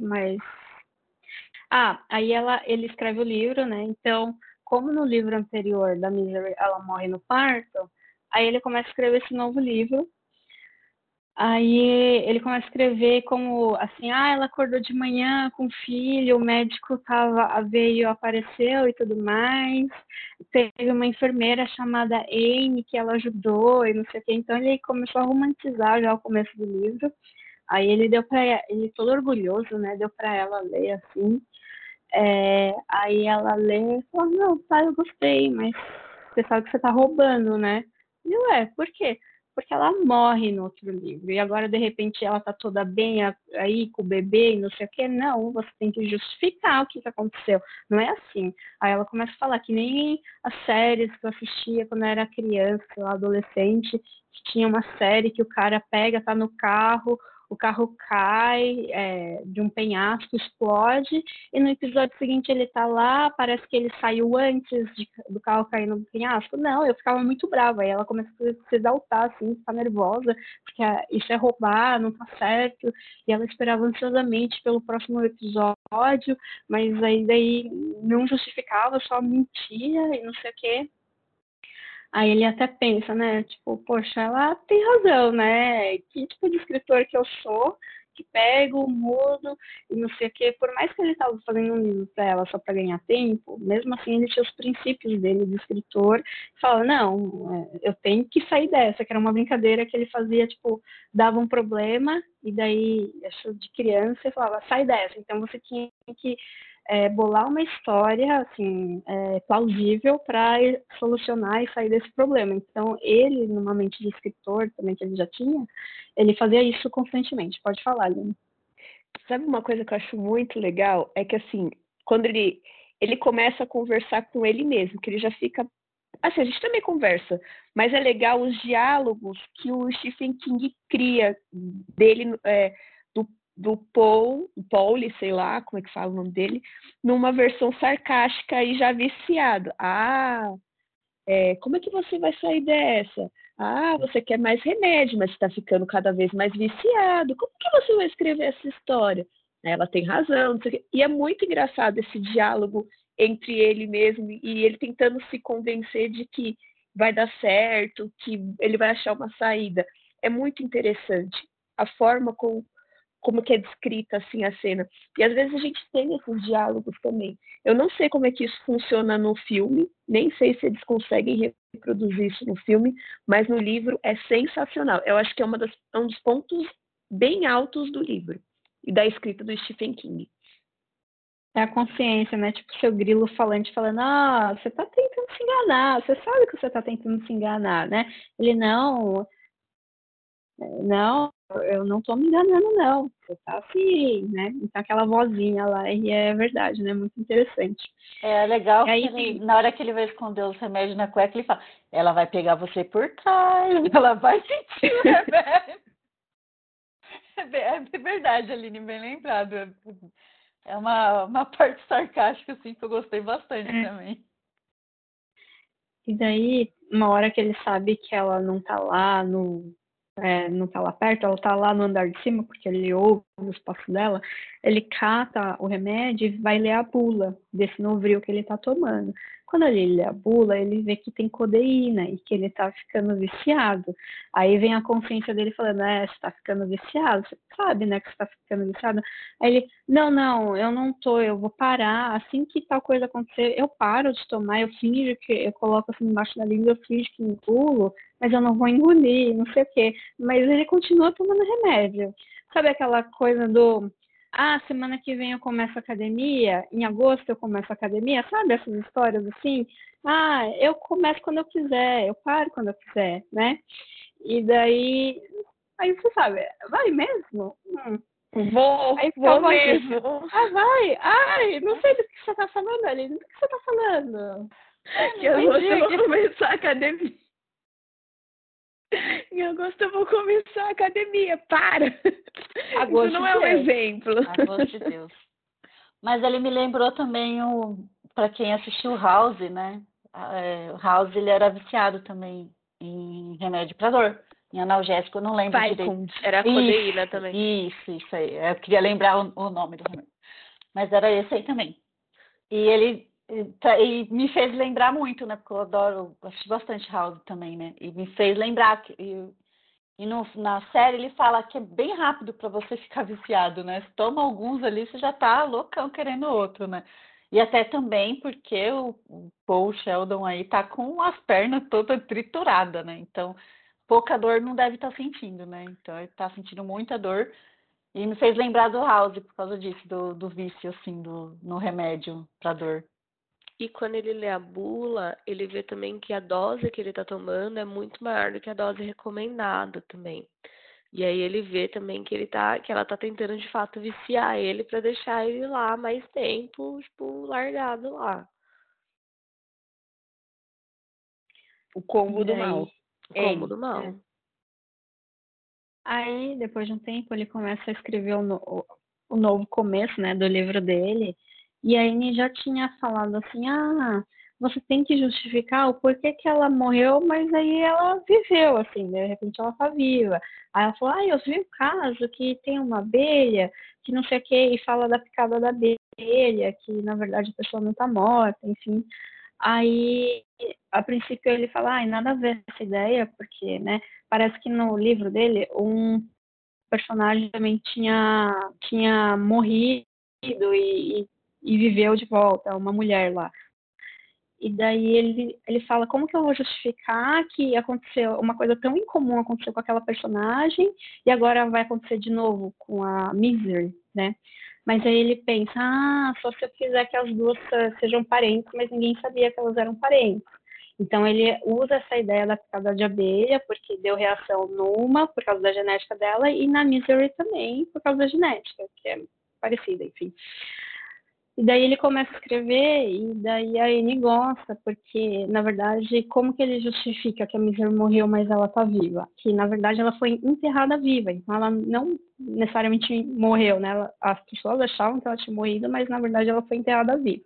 mas ah, aí ela ele escreve o livro, né? Então, como no livro anterior da Misery ela morre no parto, Aí ele começa a escrever esse novo livro. Aí ele começa a escrever como assim, ah, ela acordou de manhã com o filho, o médico tava, veio, apareceu e tudo mais. Teve uma enfermeira chamada Amy que ela ajudou e não sei o que. Então ele começou a romantizar já o começo do livro. Aí ele deu para ele todo orgulhoso, né? Deu para ela ler assim. É, aí ela lê e falou, não, tá, eu gostei, mas você sabe que você tá roubando, né? E ué, por quê? Porque ela morre no outro livro. E agora, de repente, ela tá toda bem aí com o bebê e não sei o quê. Não, você tem que justificar o que, que aconteceu. Não é assim. Aí ela começa a falar que nem as séries que eu assistia quando eu era criança, adolescente, que tinha uma série que o cara pega, tá no carro, o carro cai é, de um penhasco, explode, e no episódio seguinte ele tá lá, parece que ele saiu antes de, do carro cair no penhasco. Não, eu ficava muito brava, aí ela começa a se exaltar, assim, ficar nervosa, porque ah, isso é roubar, não tá certo, e ela esperava ansiosamente pelo próximo episódio, mas aí daí não justificava, só mentia e não sei o quê. Aí ele até pensa, né? Tipo, poxa, ela tem razão, né? Que tipo de escritor que eu sou, que pego, mudo e não sei o quê. Por mais que ele estava fazendo um livro para ela só para ganhar tempo, mesmo assim ele tinha os princípios dele de escritor. Fala, não, é, eu tenho que sair dessa, que era uma brincadeira que ele fazia, tipo, dava um problema e daí, acho de criança, ele falava, sai dessa. Então você tinha que é, bolar uma história assim é, plausível para solucionar e sair desse problema. Então ele, numa mente de escritor também que ele já tinha, ele fazia isso constantemente. Pode falar, Lina. Sabe uma coisa que eu acho muito legal é que assim, quando ele ele começa a conversar com ele mesmo, que ele já fica assim, a gente também conversa, mas é legal os diálogos que o Stephen King cria dele é, do Paul, Paul, sei lá como é que fala o nome dele, numa versão sarcástica e já viciado. Ah, é, como é que você vai sair dessa? Ah, você quer mais remédio, mas está ficando cada vez mais viciado. Como que você vai escrever essa história? Ela tem razão. E é muito engraçado esse diálogo entre ele mesmo e ele tentando se convencer de que vai dar certo, que ele vai achar uma saída. É muito interessante a forma com como que é descrita assim a cena. E às vezes a gente tem esses diálogos também. Eu não sei como é que isso funciona no filme, nem sei se eles conseguem reproduzir isso no filme, mas no livro é sensacional. Eu acho que é, das, é um dos pontos bem altos do livro e da escrita do Stephen King. É a consciência, né? Tipo, seu grilo falante falando, ah, você tá tentando se enganar, você sabe que você tá tentando se enganar, né? Ele, não, não, eu não tô me enganando, não. Você tá assim, né? Então aquela vozinha lá, e é verdade, né? Muito interessante. É legal aí, que ele, na hora que ele vai esconder os remédios na cueca, ele fala, ela vai pegar você por trás, ela vai sentir o remédio. é verdade, Aline, bem lembrado é uma, uma parte sarcástica, assim, que eu gostei bastante é. também. E daí, uma hora que ele sabe que ela não tá lá no. É, não tá lá perto, ela tá lá no andar de cima, porque ele ouve os passos dela, ele cata o remédio e vai ler a bula desse novril que ele tá tomando. Quando ele lê a bula, ele vê que tem codeína e que ele tá ficando viciado. Aí vem a consciência dele falando, é, você tá ficando viciado, você sabe, né, que você tá ficando viciado. Aí ele, não, não, eu não tô, eu vou parar. Assim que tal coisa acontecer, eu paro de tomar, eu finjo que, eu coloco assim embaixo da língua, eu finjo que engulo, mas eu não vou engolir, não sei o quê. Mas ele continua tomando remédio. Sabe aquela coisa do ah, semana que vem eu começo a academia, em agosto eu começo a academia, sabe essas histórias assim? Ah, eu começo quando eu quiser, eu paro quando eu quiser, né? E daí, aí você sabe, vai mesmo? Hum. Vou, aí vou mesmo. Ah, vai? Ai, não sei do que você tá falando, ali. Do que você tá falando? Que eu vou começar a academia. Em agosto eu vou começar a academia. Para! Agosto Isso não é um Deus. exemplo. Agosto de Deus. Mas ele me lembrou também o para quem assistiu House, né? É, o House ele era viciado também em remédio para dor, em analgésico, eu não lembro Vai, direito. Era codeína isso, também. Isso, isso aí. Eu queria lembrar o, o nome do remédio. Mas era esse aí também. E ele e me fez lembrar muito, né? Porque eu adoro, assisti bastante House também, né? E me fez lembrar que e, e no, na série ele fala que é bem rápido para você ficar viciado, né? Se toma alguns ali, você já tá loucão querendo outro, né? E até também porque o, Paul Sheldon aí tá com as pernas todas trituradas, né? Então, pouca dor não deve estar tá sentindo, né? Então, ele tá sentindo muita dor. E me fez lembrar do House por causa disso, do, do vício, assim, do, no remédio para dor. E quando ele lê a bula, ele vê também que a dose que ele está tomando é muito maior do que a dose recomendada também. E aí ele vê também que ele tá, que ela tá tentando de fato viciar ele para deixar ele lá mais tempo, tipo, largado lá. O combo do mal. O combo é, do mal. É. Aí, depois de um tempo, ele começa a escrever o, no, o novo começo, né, do livro dele. E a Anne já tinha falado assim, ah, você tem que justificar o porquê que ela morreu, mas aí ela viveu, assim, de repente ela tá viva. Aí ela falou, ah, eu vi um caso que tem uma abelha, que não sei o que, e fala da picada da abelha, que na verdade a pessoa não tá morta, enfim. Aí, a princípio ele fala, ah, nada a ver essa ideia, porque, né, parece que no livro dele um personagem também tinha, tinha morrido e, e e viveu de volta, uma mulher lá. E daí ele, ele fala, como que eu vou justificar que aconteceu uma coisa tão incomum aconteceu com aquela personagem e agora vai acontecer de novo com a Misery, né? Mas aí ele pensa, ah, só se eu quiser que as duas sejam parentes, mas ninguém sabia que elas eram parentes. Então ele usa essa ideia da picada de abelha, porque deu reação numa, por causa da genética dela, e na Misery também, por causa da genética, que é parecida, enfim. E daí ele começa a escrever, e daí a Anne gosta, porque, na verdade, como que ele justifica que a Miser morreu, mas ela tá viva? Que, na verdade, ela foi enterrada viva, então ela não necessariamente morreu, né? As pessoas achavam que ela tinha morrido, mas, na verdade, ela foi enterrada viva.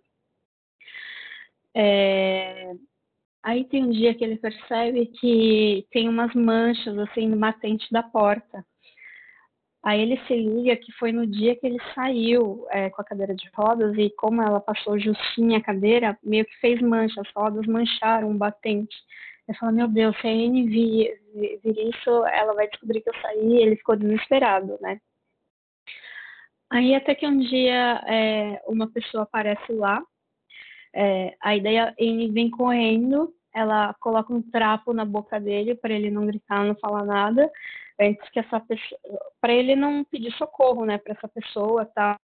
É... Aí tem um dia que ele percebe que tem umas manchas, assim, no matente da porta. Aí ele se liga que foi no dia que ele saiu é, com a cadeira de rodas e como ela passou justinha a cadeira, meio que fez mancha, as rodas mancharam o batente. Ele fala, meu Deus, se a Anne vir, vir isso, ela vai descobrir que eu saí. Ele ficou desesperado, né? Aí até que um dia é, uma pessoa aparece lá, é, a ideia vem correndo, ela coloca um trapo na boca dele para ele não gritar, não falar nada, antes que essa pessoa, para ele não pedir socorro, né, para essa pessoa tal.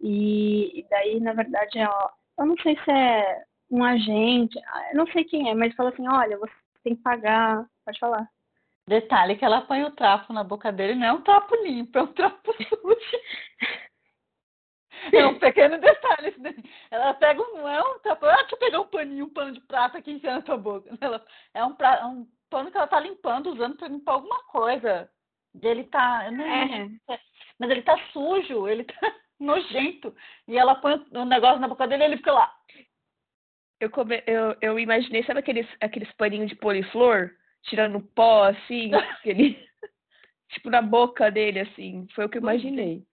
E, e, daí, na verdade, ela, eu não sei se é um agente, eu não sei quem é, mas fala assim, olha, você tem que pagar, pode falar. Detalhe que ela põe o trapo na boca dele, não é um trapo limpo, é um trapo sujo. É um pequeno detalhe. Ela pega um, é um trapo, ah, deixa eu pegar um paninho, um pano de prata aqui enfiando na tua boca. Ela, é um, pra, um pano que ela tá limpando, usando para limpar alguma coisa. Ele tá. Não, é. Mas ele tá sujo, ele tá nojento. E ela põe um negócio na boca dele e ele fica lá. Eu, come, eu, eu imaginei, sabe aqueles, aqueles paninhos de poliflor? tirando pó, assim, aquele, tipo na boca dele, assim. Foi o que eu imaginei.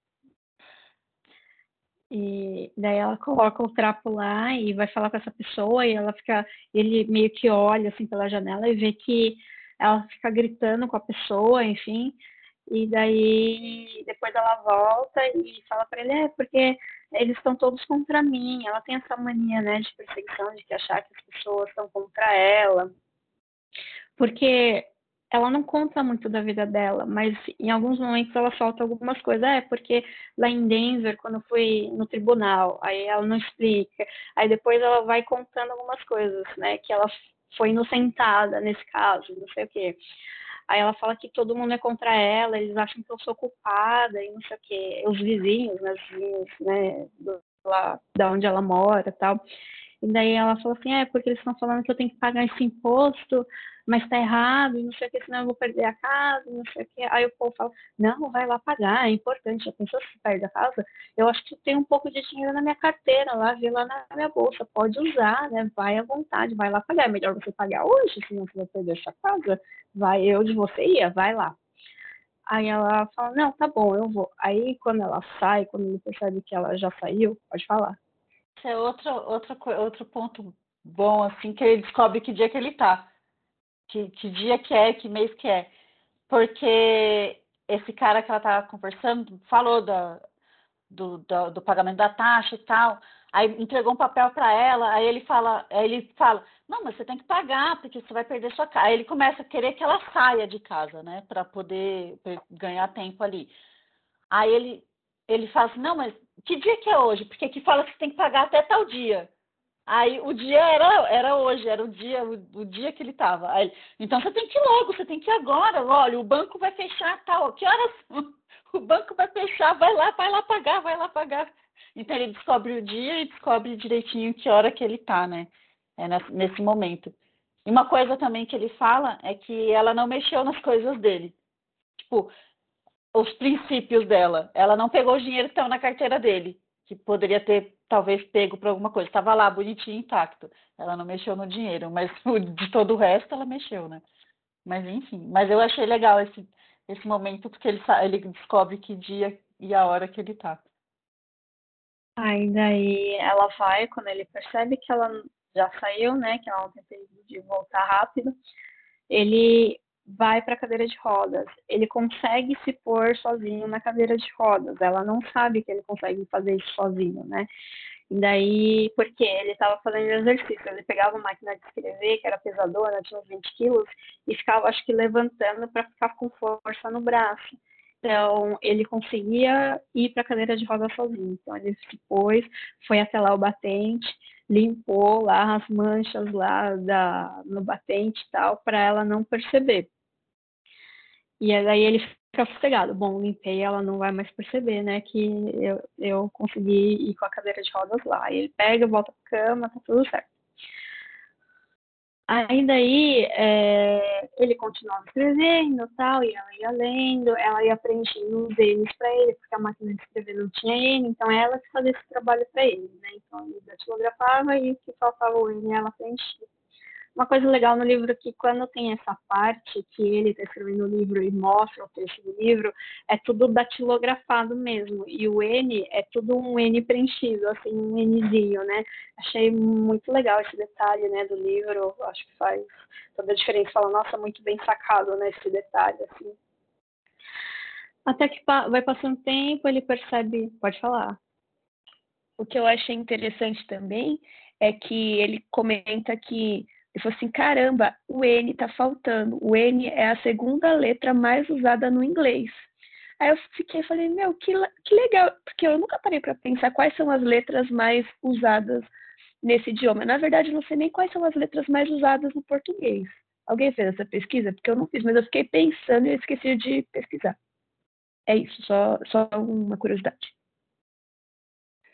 E daí ela coloca o trapo lá e vai falar com essa pessoa e ela fica, ele meio que olha assim pela janela e vê que ela fica gritando com a pessoa, enfim. E daí depois ela volta e fala para ele, é porque eles estão todos contra mim. Ela tem essa mania, né, de perseguição, de que achar que as pessoas estão contra ela porque ela não conta muito da vida dela, mas em alguns momentos ela solta algumas coisas. É, porque lá em Denver, quando fui no tribunal, aí ela não explica. Aí depois ela vai contando algumas coisas, né? Que ela foi inocentada nesse caso, não sei o quê. Aí ela fala que todo mundo é contra ela, eles acham que eu sou culpada e não sei o quê. Os vizinhos, né, vizinhos, né, do, lá da onde ela mora tal. E daí ela falou assim, é porque eles estão falando que eu tenho que pagar esse imposto, mas tá errado, não sei o que, senão eu vou perder a casa, não sei o que. Aí o povo fala, não, vai lá pagar, é importante, já pensou se perde a casa? Eu acho que tem um pouco de dinheiro na minha carteira lá, vê lá na minha bolsa, pode usar, né? Vai à vontade, vai lá pagar. É melhor você pagar hoje, senão você vai perder sua casa. Vai, eu de você ia, vai lá. Aí ela fala, não, tá bom, eu vou. Aí quando ela sai, quando ele percebe que ela já saiu, pode falar. Esse é outro, outro, outro ponto bom, assim, que ele descobre que dia que ele tá que, que dia que é, que mês que é. Porque esse cara que ela estava conversando falou da, do, do, do, pagamento da taxa e tal. Aí entregou um papel para ela, aí ele fala, aí ele fala, não, mas você tem que pagar, porque você vai perder sua casa. Aí ele começa a querer que ela saia de casa, né? para poder ganhar tempo ali. Aí ele, ele fala assim, não, mas que dia que é hoje? Porque aqui fala que você tem que pagar até tal dia. Aí o dia era, era hoje, era o dia, o, o dia que ele estava. Então você tem que ir logo, você tem que ir agora. Olha, o banco vai fechar tal. Que horas? O banco vai fechar, vai lá, vai lá pagar, vai lá pagar. Então ele descobre o dia e descobre direitinho que hora que ele tá, né? É nesse momento. E uma coisa também que ele fala é que ela não mexeu nas coisas dele. Tipo, os princípios dela. Ela não pegou o dinheiro que estava na carteira dele que poderia ter talvez pego para alguma coisa. Estava lá, bonitinho, intacto. Ela não mexeu no dinheiro, mas de todo o resto ela mexeu, né? Mas enfim, mas eu achei legal esse, esse momento porque ele, ele descobre que dia e a hora que ele tá. Aí daí ela vai, quando ele percebe que ela já saiu, né? Que ela não tem perigo de voltar rápido, ele vai para a cadeira de rodas. Ele consegue se pôr sozinho na cadeira de rodas. Ela não sabe que ele consegue fazer isso sozinho, né? E daí, porque ele estava fazendo exercício, ele pegava a máquina de escrever, que era pesadora, tinha uns 20 quilos, e ficava, acho que, levantando para ficar com força no braço. Então, ele conseguia ir para a cadeira de rodas sozinho. Então, ele se pôs, foi até lá o batente, limpou lá as manchas lá da, no batente e tal, para ela não perceber. E aí ele fica sossegado. Bom, limpei, ela não vai mais perceber, né, que eu, eu consegui ir com a cadeira de rodas lá. E ele pega, volta pra cama, tá tudo certo. Aí daí é, ele continuava escrevendo tal, e ela ia lendo, ela ia preenchendo os N's para ele, porque a máquina de escrever não tinha N, então ela que fazia esse trabalho para ele, né? Então ele datilografava e o que faltava o N ela preenchia. Uma coisa legal no livro é que quando tem essa parte que ele está escrevendo o livro e mostra o texto do livro, é tudo datilografado mesmo. E o N é tudo um N preenchido, assim, um Nzinho, né? Achei muito legal esse detalhe, né, do livro. Acho que faz toda a diferença. Fala, nossa, muito bem sacado, né, esse detalhe, assim. Até que vai passando um tempo, ele percebe. Pode falar. O que eu achei interessante também é que ele comenta que ele falou assim: caramba, o N tá faltando. O N é a segunda letra mais usada no inglês. Aí eu fiquei falei, meu, que, que legal, porque eu nunca parei para pensar quais são as letras mais usadas nesse idioma. Na verdade, eu não sei nem quais são as letras mais usadas no português. Alguém fez essa pesquisa? Porque eu não fiz, mas eu fiquei pensando e esqueci de pesquisar. É isso, só, só uma curiosidade.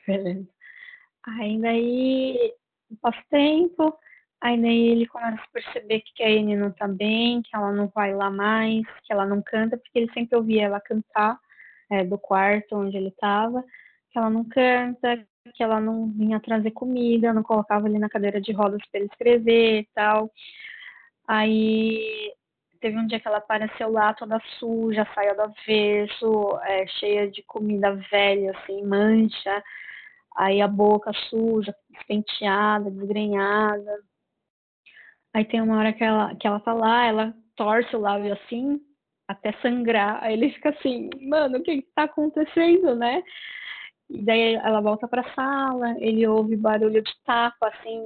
Beleza. Aí daí passa tempo, aí daí ele começa a perceber que a Anne não tá bem, que ela não vai lá mais, que ela não canta, porque ele sempre ouvia ela cantar é, do quarto onde ele estava, que ela não canta, que ela não vinha trazer comida, não colocava ele na cadeira de rodas para ele escrever e tal. Aí teve um dia que ela apareceu lá toda suja, saia do avesso, é, cheia de comida velha, assim, mancha aí a boca suja, despenteada, desgrenhada. Aí tem uma hora que ela, que ela tá lá, ela torce o lábio assim, até sangrar. Aí ele fica assim, mano, o que que tá acontecendo, né? E daí ela volta pra sala, ele ouve barulho de tapa, assim,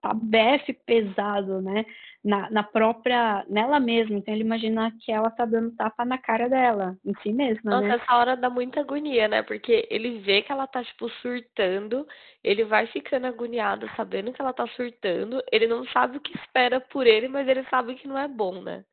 tabefe pesado, né? Na, na própria, nela mesma. Então ele imagina que ela tá dando tapa na cara dela, em si mesma, Nossa, né? essa hora dá muita agonia, né? Porque ele vê que ela tá, tipo, surtando, ele vai ficando agoniado sabendo que ela tá surtando, ele não sabe o que espera por ele, mas ele sabe que não é bom, né?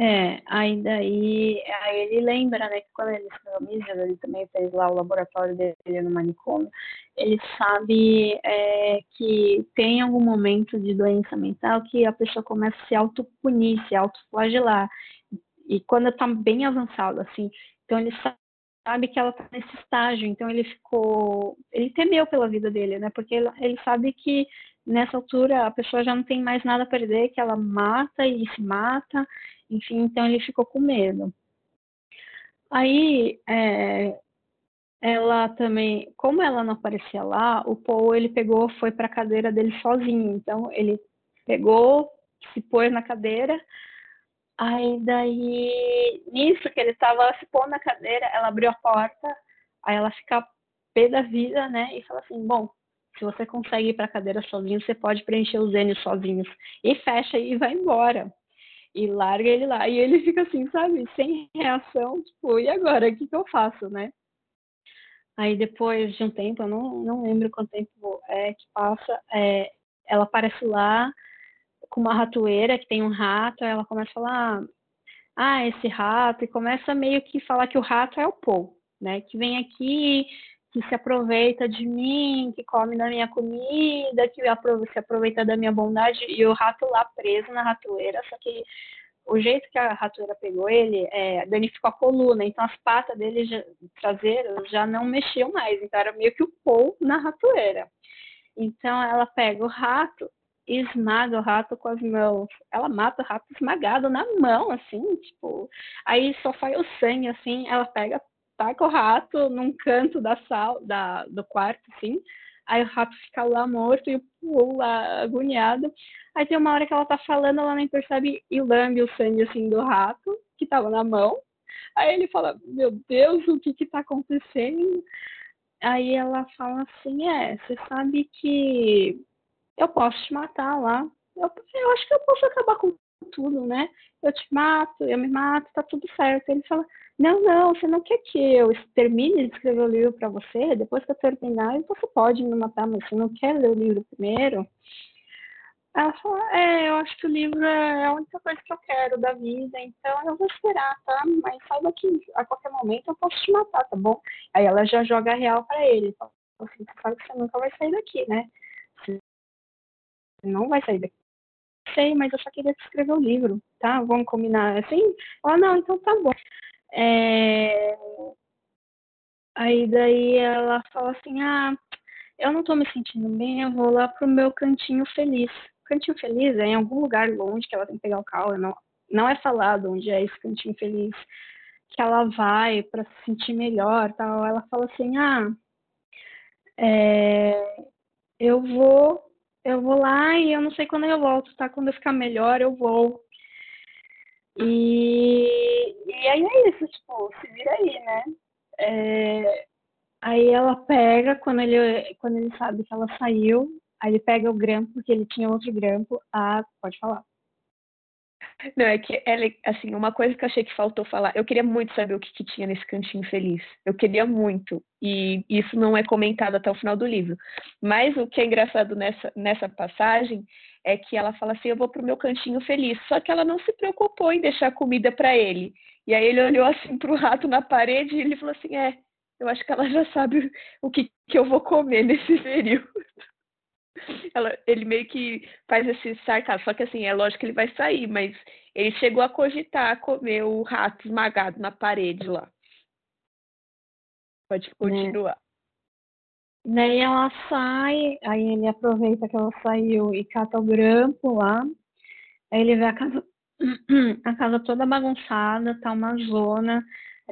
É, aí daí, aí ele lembra, né, que quando ele escreveu ele também fez lá o laboratório dele no manicômio, ele sabe é, que tem algum momento de doença mental que a pessoa começa a se autopunir, se autoflagelar, e quando está bem avançado, assim, então ele sabe que ela está nesse estágio, então ele ficou, ele temeu pela vida dele, né, porque ele sabe que nessa altura a pessoa já não tem mais nada a perder, que ela mata e se mata, enfim, então ele ficou com medo. Aí, é, ela também, como ela não aparecia lá, o Paul ele pegou, foi para a cadeira dele sozinho. Então ele pegou, se pôs na cadeira. Aí daí, nisso que ele estava se pondo na cadeira, ela abriu a porta. Aí ela fica pé da vida, né? E fala assim: bom, se você consegue ir para a cadeira sozinho, você pode preencher os N sozinhos. E fecha e vai embora e larga ele lá. E ele fica assim, sabe, sem reação, tipo, e agora? O que, que eu faço, né? Aí depois de um tempo, eu não, não lembro quanto tempo é que passa, é, ela aparece lá com uma ratoeira que tem um rato, ela começa a falar, ah, esse rato, e começa meio que falar que o rato é o Paul, né? Que vem aqui que se aproveita de mim, que come da minha comida, que se aproveita da minha bondade, e o rato lá preso na ratoeira, só que o jeito que a ratoeira pegou ele é, danificou a coluna, então as patas dele já, traseiras já não mexiam mais, então era meio que o pão na ratoeira. Então ela pega o rato e esmaga o rato com as mãos. Ela mata o rato esmagado na mão, assim, tipo. Aí só sai o sangue, assim, ela pega, taca o rato num canto da sala, da, do quarto, assim. Aí o rato fica lá morto e lá agoniado. Aí tem uma hora que ela tá falando, ela nem percebe e lambe o sangue assim do rato que tava na mão. Aí ele fala, meu Deus, o que que tá acontecendo? Aí ela fala assim, é, você sabe que eu posso te matar lá. Eu, eu acho que eu posso acabar com tudo, né? Eu te mato, eu me mato, tá tudo certo. Ele fala, não, não, você não quer que eu termine de escrever o livro para você? Depois que eu terminar, você pode me matar, mas você não quer ler o livro primeiro? Ela falou, é, eu acho que o livro é a única coisa que eu quero da vida, então eu vou esperar, tá? Mas saiba que a qualquer momento eu posso te matar, tá bom? Aí ela já joga a real para ele. Fala assim, você sabe que você nunca vai sair daqui, né? Você não vai sair daqui sei, mas eu só queria escrever o livro, tá? Vamos combinar assim? Ela, não, então tá bom. É... Aí daí ela fala assim, ah, eu não tô me sentindo bem, eu vou lá pro meu cantinho feliz. Cantinho feliz é em algum lugar longe que ela tem que pegar o carro, não, não é falado onde é esse cantinho feliz que ela vai para se sentir melhor, tal. Ela fala assim, ah, é, eu vou eu vou lá e eu não sei quando eu volto, tá? Quando eu ficar melhor, eu vou. E, e aí é isso, tipo, se vira aí, né? É, aí ela pega, quando ele, quando ele sabe que ela saiu, aí ele pega o grampo, porque ele tinha outro grampo. Ah, pode falar. Não, é que ela, assim, uma coisa que eu achei que faltou falar, eu queria muito saber o que, que, tinha nesse cantinho feliz. Eu queria muito. E isso não é comentado até o final do livro. Mas o que é engraçado nessa, nessa passagem é que ela fala assim: eu vou pro meu cantinho feliz. Só que ela não se preocupou em deixar comida para ele. E aí ele olhou assim pro rato na parede e ele falou assim: é, eu acho que ela já sabe o que, que eu vou comer nesse período. Ela, ele meio que faz esse sarcasmo, só que assim, é lógico que ele vai sair, mas ele chegou a cogitar comer o rato esmagado na parede lá. Pode continuar. É. Daí ela sai, aí ele aproveita que ela saiu e cata o grampo lá. Aí ele vê a casa, a casa toda bagunçada, tá uma zona,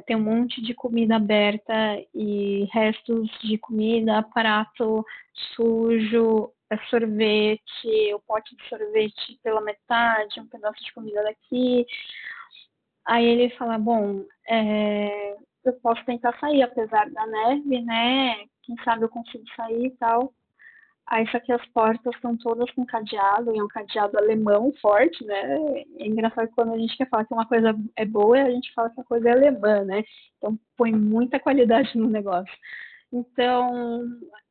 tem um monte de comida aberta e restos de comida, prato sujo, é sorvete, o pote de sorvete pela metade, um pedaço de comida daqui. Aí ele fala, bom, é, eu posso tentar sair, apesar da neve, né? Quem sabe eu consigo sair e tal. Aí só que as portas estão todas com cadeado, e é um cadeado alemão forte, né? É engraçado que quando a gente quer falar que uma coisa é boa, a gente fala que a coisa é alemã, né? Então põe muita qualidade no negócio. Então,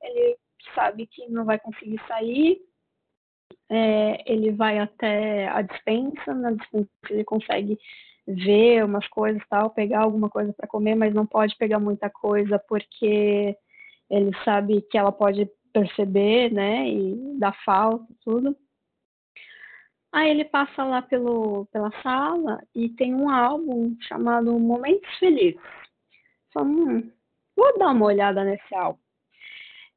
ele sabe que não vai conseguir sair, é, ele vai até a dispensa, na dispensa ele consegue ver umas coisas tal, pegar alguma coisa para comer, mas não pode pegar muita coisa porque ele sabe que ela pode perceber, né, e dar falta tudo. Aí ele passa lá pelo, pela sala e tem um álbum chamado Momentos Felizes. Só, hum, vou dar uma olhada nesse álbum.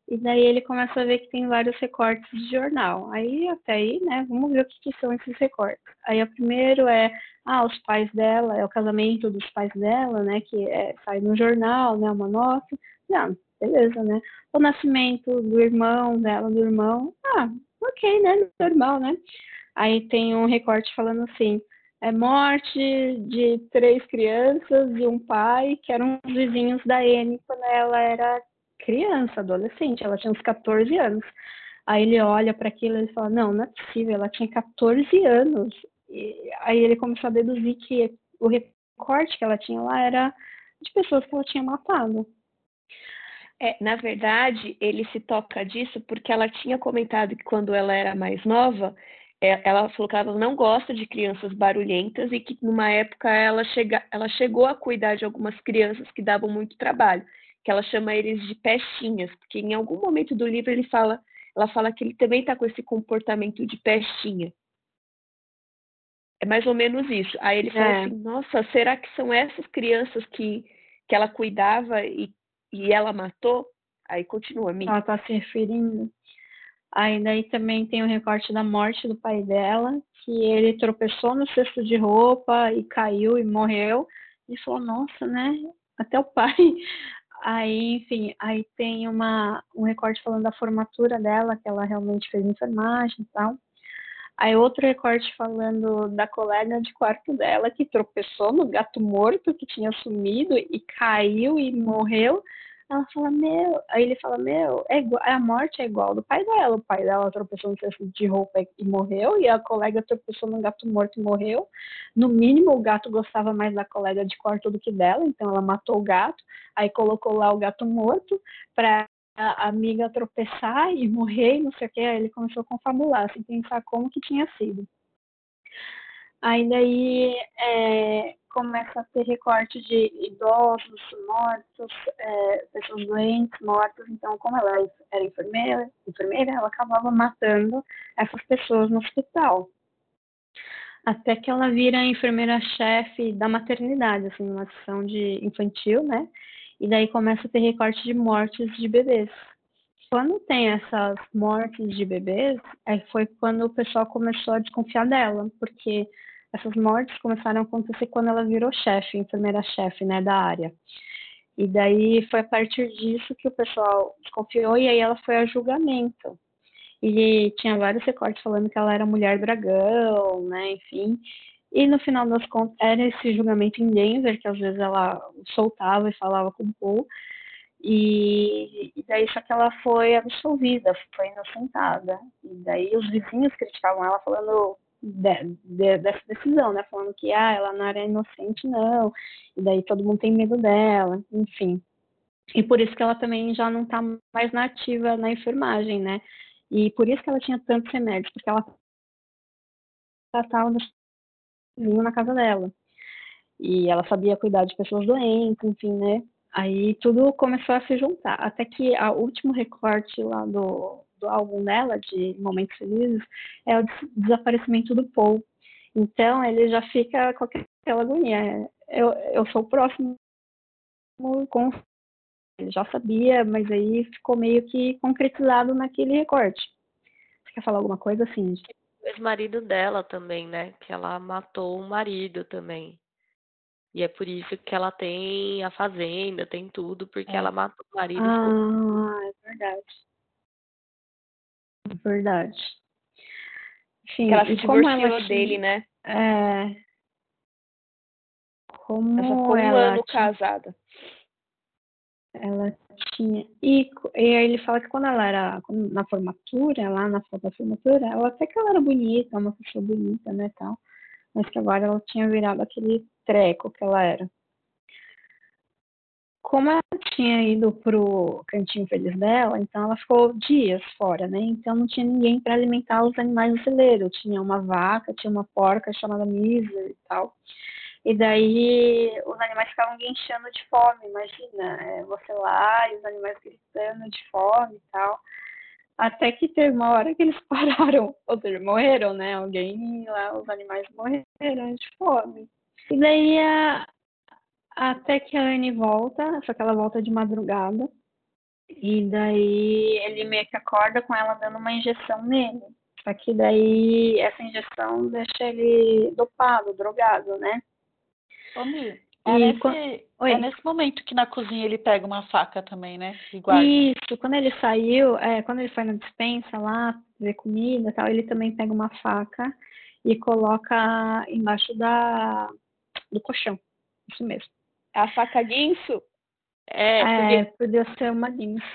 E daí ele começa a ver que tem vários recortes de jornal. Aí até aí, né, vamos ver o que, que são esses recortes. Aí o primeiro é, ah, os pais dela, é o casamento dos pais dela, né, que é, sai no jornal, né, uma nota. Não, beleza, né. O nascimento do irmão dela, do irmão, ah, ok, né, normal, né. Aí tem um recorte falando assim, é morte de três crianças e um pai que eram os vizinhos da Anne quando ela era criança, adolescente, ela tinha uns 14 anos. Aí ele olha para aquilo e fala: Não, não é possível, ela tinha 14 anos. E aí ele começou a deduzir que o recorte que ela tinha lá era de pessoas que ela tinha matado. É, na verdade, ele se toca disso porque ela tinha comentado que quando ela era mais nova, é, ela falou que ela não gosta de crianças barulhentas e que numa época ela, chega, ela chegou a cuidar de algumas crianças que davam muito trabalho que ela chama eles de pestinhas, porque em algum momento do livro ele fala, ela fala que ele também está com esse comportamento de pestinha. É mais ou menos isso. Aí ele fala é. assim, nossa, será que são essas crianças que, que ela cuidava e, e ela matou? Aí continua, Mim. Ela está se referindo. Aí daí também tem o recorte da morte do pai dela, que ele tropeçou no cesto de roupa e caiu e morreu. E falou, nossa, né? Até o pai Aí, enfim, aí tem uma, um recorte falando da formatura dela, que ela realmente fez enfermagem e tal. Aí outro recorte falando da colega de quarto dela que tropeçou no gato morto que tinha sumido e caiu e morreu. Ela fala, meu, aí ele fala, meu, é igual, a morte é igual do pai dela. O pai dela tropeçou no cesto de roupa e morreu, e a colega tropeçou no gato morto e morreu. No mínimo, o gato gostava mais da colega de quarto do que dela, então ela matou o gato, aí colocou lá o gato morto para a amiga tropeçar e morrer e não sei o que. Aí ele começou a confabular, assim, pensar como que tinha sido. Aí daí é, começa a ter recorte de idosos mortos, é, pessoas doentes mortas. Então, como ela era enfermeira, enfermeira, ela acabava matando essas pessoas no hospital. Até que ela vira enfermeira-chefe da maternidade, assim, uma ação de infantil, né? E daí começa a ter recorte de mortes de bebês. Quando tem essas mortes de bebês, é, foi quando o pessoal começou a desconfiar dela, porque essas mortes começaram a acontecer quando ela virou chefe, enfermeira-chefe, né, da área. E daí foi a partir disso que o pessoal desconfiou e aí ela foi a julgamento. E tinha vários recortes falando que ela era mulher dragão, né, enfim. E no final das contas, era esse julgamento em Denver, que às vezes ela soltava e falava com o Paul. E, e, daí só que ela foi absolvida, foi inocentada. E daí os vizinhos criticavam ela falando de, de, dessa decisão, né? Falando que ah, ela não era inocente, não. E daí todo mundo tem medo dela, enfim. E por isso que ela também já não está mais nativa na enfermagem, né? E por isso que ela tinha tantos remédios, porque ela tratava do vinho na casa dela. E ela sabia cuidar de pessoas doentes, enfim, né? Aí tudo começou a se juntar. Até que o último recorte lá do, do álbum dela, de Momentos Felizes, é o desaparecimento do Paul. Então ele já fica com aquela agonia. Eu, eu sou o próximo com ele já sabia, mas aí ficou meio que concretizado naquele recorte. Você quer falar alguma coisa assim? O ex-marido dela também, né? Que ela matou o marido também. E é por isso que ela tem a fazenda, tem tudo, porque é. ela matou o marido. Ah, é verdade. É verdade. Enfim, ela se divorciou dele, né? É. Como ela ficou um ano tinha... casada. Ela tinha. E, e aí ele fala que quando ela era na formatura, lá na foto da formatura, ela até que ela era bonita, uma pessoa bonita, né, tal. Mas que agora ela tinha virado aquele treco que ela era. Como ela tinha ido pro cantinho feliz dela, então ela ficou dias fora, né? Então não tinha ninguém para alimentar os animais do celeiro. Tinha uma vaca, tinha uma porca chamada Misa e tal. E daí os animais ficavam guinchando de fome, imagina, é, você lá e os animais gritando de fome e tal. Até que teve uma hora que eles pararam, ou seja, morreram, né? Alguém lá, os animais morreram de fome. E daí a, até que a Anne volta, só que ela volta de madrugada. E daí ele meio que acorda com ela dando uma injeção nele. Só que daí essa injeção deixa ele dopado, drogado, né? Ô, Mi, é, nesse, quando... é nesse momento que na cozinha ele pega uma faca também, né? Isso, quando ele saiu, é, quando ele foi na dispensa lá, ver comida e tal, ele também pega uma faca e coloca embaixo da, do colchão. Isso mesmo. A faca guinso? É, é podia ser uma guinso.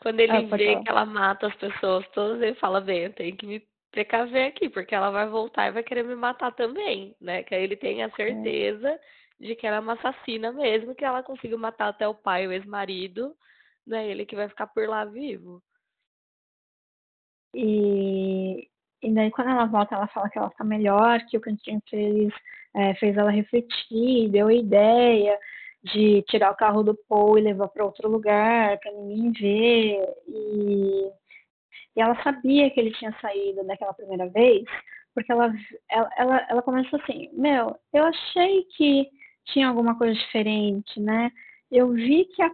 Quando ele ah, vê que ela mata as pessoas todas, ele fala, bem, eu tenho que me precaver aqui, porque ela vai voltar e vai querer me matar também, né? Que aí ele tem a é. certeza é. de que ela é uma assassina mesmo, que ela conseguiu matar até o pai, o ex-marido, né? Ele que vai ficar por lá vivo. E, e daí quando ela volta, ela fala que ela tá melhor, que o cantinho fez, é, fez ela refletir, deu a ideia de tirar o carro do Paul e levar para outro lugar, para ninguém ver. E e ela sabia que ele tinha saído daquela primeira vez, porque ela, ela, ela, ela começou assim: Meu, eu achei que tinha alguma coisa diferente, né? Eu vi que, a,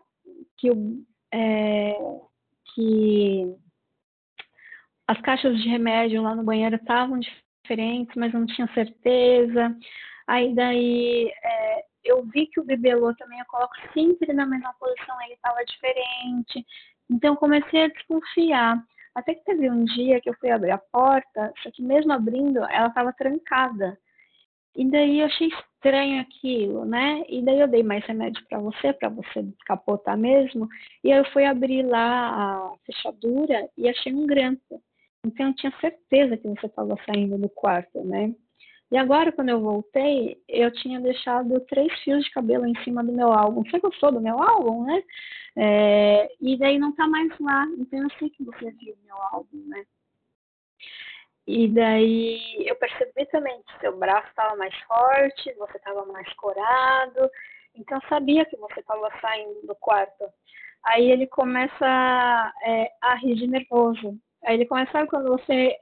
que, é, que as caixas de remédio lá no banheiro estavam diferentes, mas eu não tinha certeza. Aí daí é, eu vi que o bibelô também eu coloco sempre na mesma posição, ele estava diferente. Então comecei a desconfiar. Até que teve um dia que eu fui abrir a porta, só que mesmo abrindo, ela estava trancada. E daí eu achei estranho aquilo, né? E daí eu dei mais remédio para você, para você capotar mesmo. E aí eu fui abrir lá a fechadura e achei um grampo. Então eu tinha certeza que você estava saindo do quarto, né? E agora, quando eu voltei, eu tinha deixado três fios de cabelo em cima do meu álbum. Você gostou do meu álbum, né? É, e daí não tá mais lá. Então eu sei que você viu meu álbum, né? E daí eu percebi também que seu braço estava mais forte, você estava mais corado. Então eu sabia que você estava saindo do quarto. Aí ele começa é, a rir de nervoso. Aí ele começa, quando você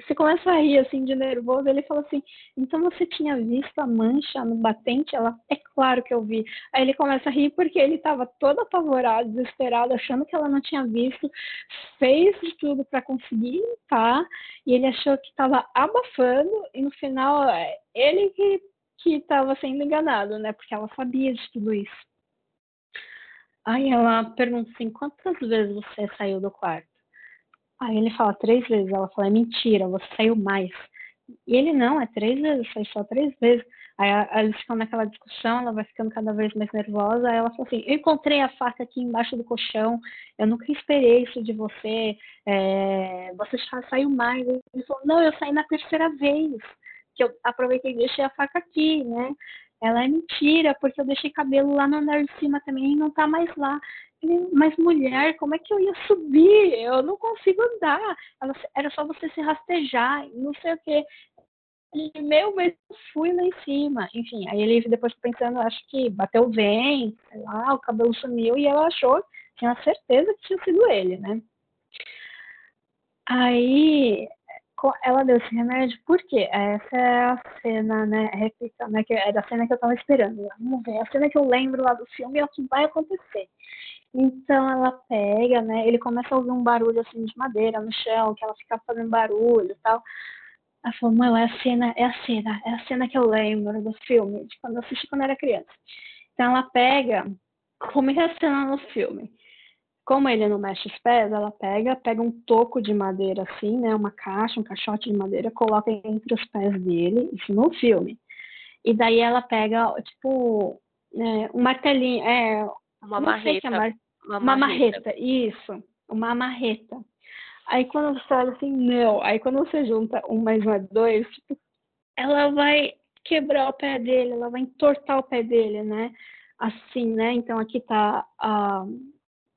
você começa a rir assim de nervoso, ele fala assim, então você tinha visto a mancha no batente? Ela, é claro que eu vi. Aí ele começa a rir porque ele estava todo apavorado, desesperado, achando que ela não tinha visto, fez de tudo para conseguir limpar, e ele achou que estava abafando, e no final é ele que que estava sendo enganado, né? Porque ela sabia de tudo isso. Aí ela pergunta assim, quantas vezes você saiu do quarto? Aí ele fala três vezes. Ela fala: é mentira, você saiu mais. E ele não, é três vezes, foi só três vezes. Aí, aí eles ficam naquela discussão, ela vai ficando cada vez mais nervosa. Aí ela fala assim: Eu encontrei a faca aqui embaixo do colchão, eu nunca esperei isso de você, é, você já saiu mais. Ele falou: Não, eu saí na terceira vez, que eu aproveitei e deixei a faca aqui, né? Ela é mentira, porque eu deixei cabelo lá no andar de cima também e não tá mais lá. Ele, mas mulher, como é que eu ia subir? Eu não consigo andar. Ela, era só você se rastejar, não sei o quê meu, mas eu fui lá em cima. Enfim, aí ele depois pensando, acho que bateu vento, sei lá, o cabelo sumiu e ela achou, tinha certeza que tinha sido ele, né? Aí ela deu esse remédio, por quê? Essa é a cena, né? Repita, né? Que era a cena que eu tava esperando. Vamos ver, a cena que eu lembro lá do filme é o que vai acontecer. Então ela pega, né? Ele começa a ouvir um barulho assim de madeira no chão, que ela fica fazendo barulho e tal. Ela falou, mãe, é a cena, é a cena, é a cena que eu lembro do filme, de quando eu assisti quando era criança. Então ela pega, como é a cena no filme. Como ele não mexe os pés, ela pega, pega um toco de madeira assim, né, uma caixa, um caixote de madeira, coloca entre os pés dele, isso no filme. E daí ela pega, tipo, é, um martelinho, é, uma marreta. É mar... Uma, uma marreta. marreta, isso, uma marreta. Aí quando você olha assim, não. Aí quando você junta um mais um é dois, tipo, ela vai quebrar o pé dele, ela vai entortar o pé dele, né? Assim, né? Então aqui tá a,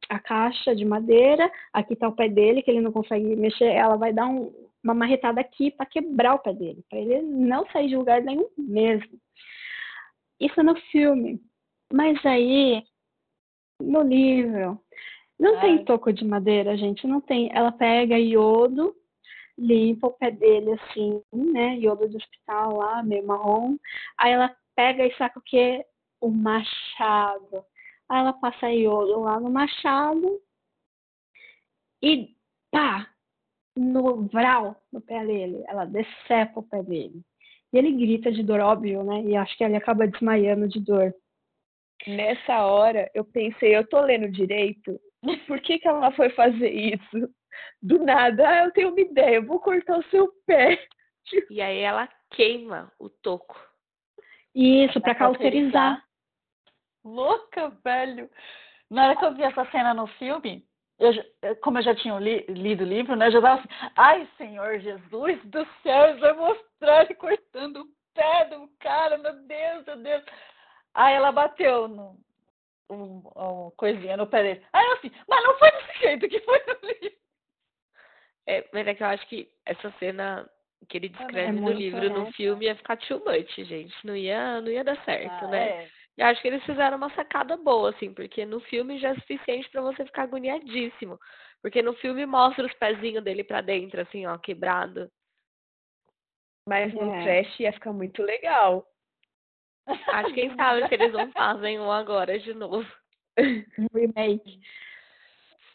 a caixa de madeira, aqui tá o pé dele, que ele não consegue mexer, ela vai dar um, uma marretada aqui para quebrar o pé dele, para ele não sair de lugar nenhum mesmo. Isso no filme. Mas aí, no livro, não tem toco de madeira, gente, não tem. Ela pega iodo, limpa o pé dele assim, né? Iodo de hospital lá, meio marrom. Aí ela pega e saca o que? O machado. Aí ela passa iodo lá no machado e pá! No vral, no pé dele. Ela decepa o pé dele. E ele grita de dor, óbvio, né? E acho que ele acaba desmaiando de dor. Nessa hora, eu pensei, eu tô lendo direito, por que, que ela foi fazer isso? Do nada, ah, eu tenho uma ideia, eu vou cortar o seu pé. E aí ela queima o toco. Isso, para cauterizar. Louca, velho. Na hora que eu vi essa cena no filme, eu, como eu já tinha li, lido o livro, né? Eu já tava assim, ai, Senhor Jesus do céu, vai mostrar ele cortando o pé do cara, meu Deus, meu Deus. Aí ela bateu no, um, um, coisinha no pé dele. Aí eu assim, mas não foi desse jeito que foi no livro. É, mas é que eu acho que essa cena que ele descreve é no livro, no filme, ia ficar too much, gente. Não ia, não ia dar certo, ah, né? É. Eu acho que eles fizeram uma sacada boa, assim, porque no filme já é suficiente para você ficar agoniadíssimo. Porque no filme mostra os pezinhos dele pra dentro, assim, ó, quebrado. Mas no é. trash ia ficar muito legal. Acho que quem sabe se eles não fazem um agora de novo. Remake.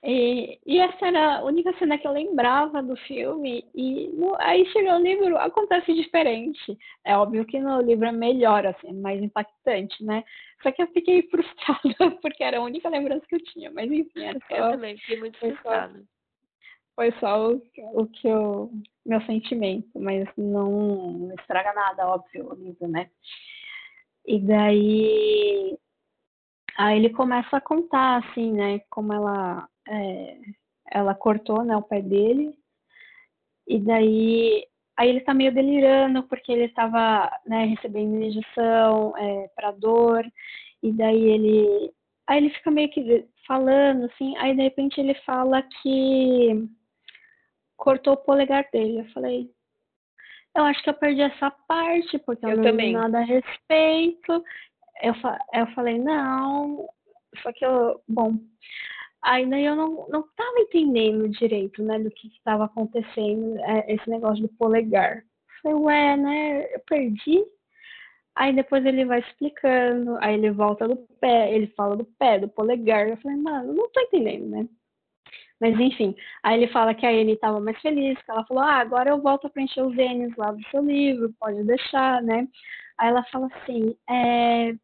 E, e essa era a única cena que eu lembrava do filme. E no, aí chegou o livro, acontece diferente. É óbvio que no livro é melhor, assim, mais impactante, né? Só que eu fiquei frustrada, porque era a única lembrança que eu tinha. Mas enfim, era só. Eu também fiquei muito frustrada. Foi só o, o que eu. meu sentimento, mas não, não estraga nada, óbvio, o livro, né? E daí aí ele começa a contar assim, né, como ela é, ela cortou, né, o pé dele. E daí aí ele tá meio delirando porque ele estava, né, recebendo injeção é, para dor. E daí ele aí ele fica meio que falando assim, aí de repente ele fala que cortou o polegar dele. Eu falei, eu acho que eu perdi essa parte, porque eu, eu não também. nada a respeito. Eu, eu falei, não, só que eu, bom, ainda eu não, não tava entendendo direito, né, do que estava acontecendo, é, esse negócio do polegar. Eu falei, ué, né, eu perdi. Aí depois ele vai explicando, aí ele volta do pé, ele fala do pé, do polegar. Eu falei, mano, não tô entendendo, né? Mas enfim, aí ele fala que a Anne estava mais feliz, que ela falou, ah, agora eu volto a preencher os N's lá do seu livro, pode deixar, né? Aí ela fala assim, é,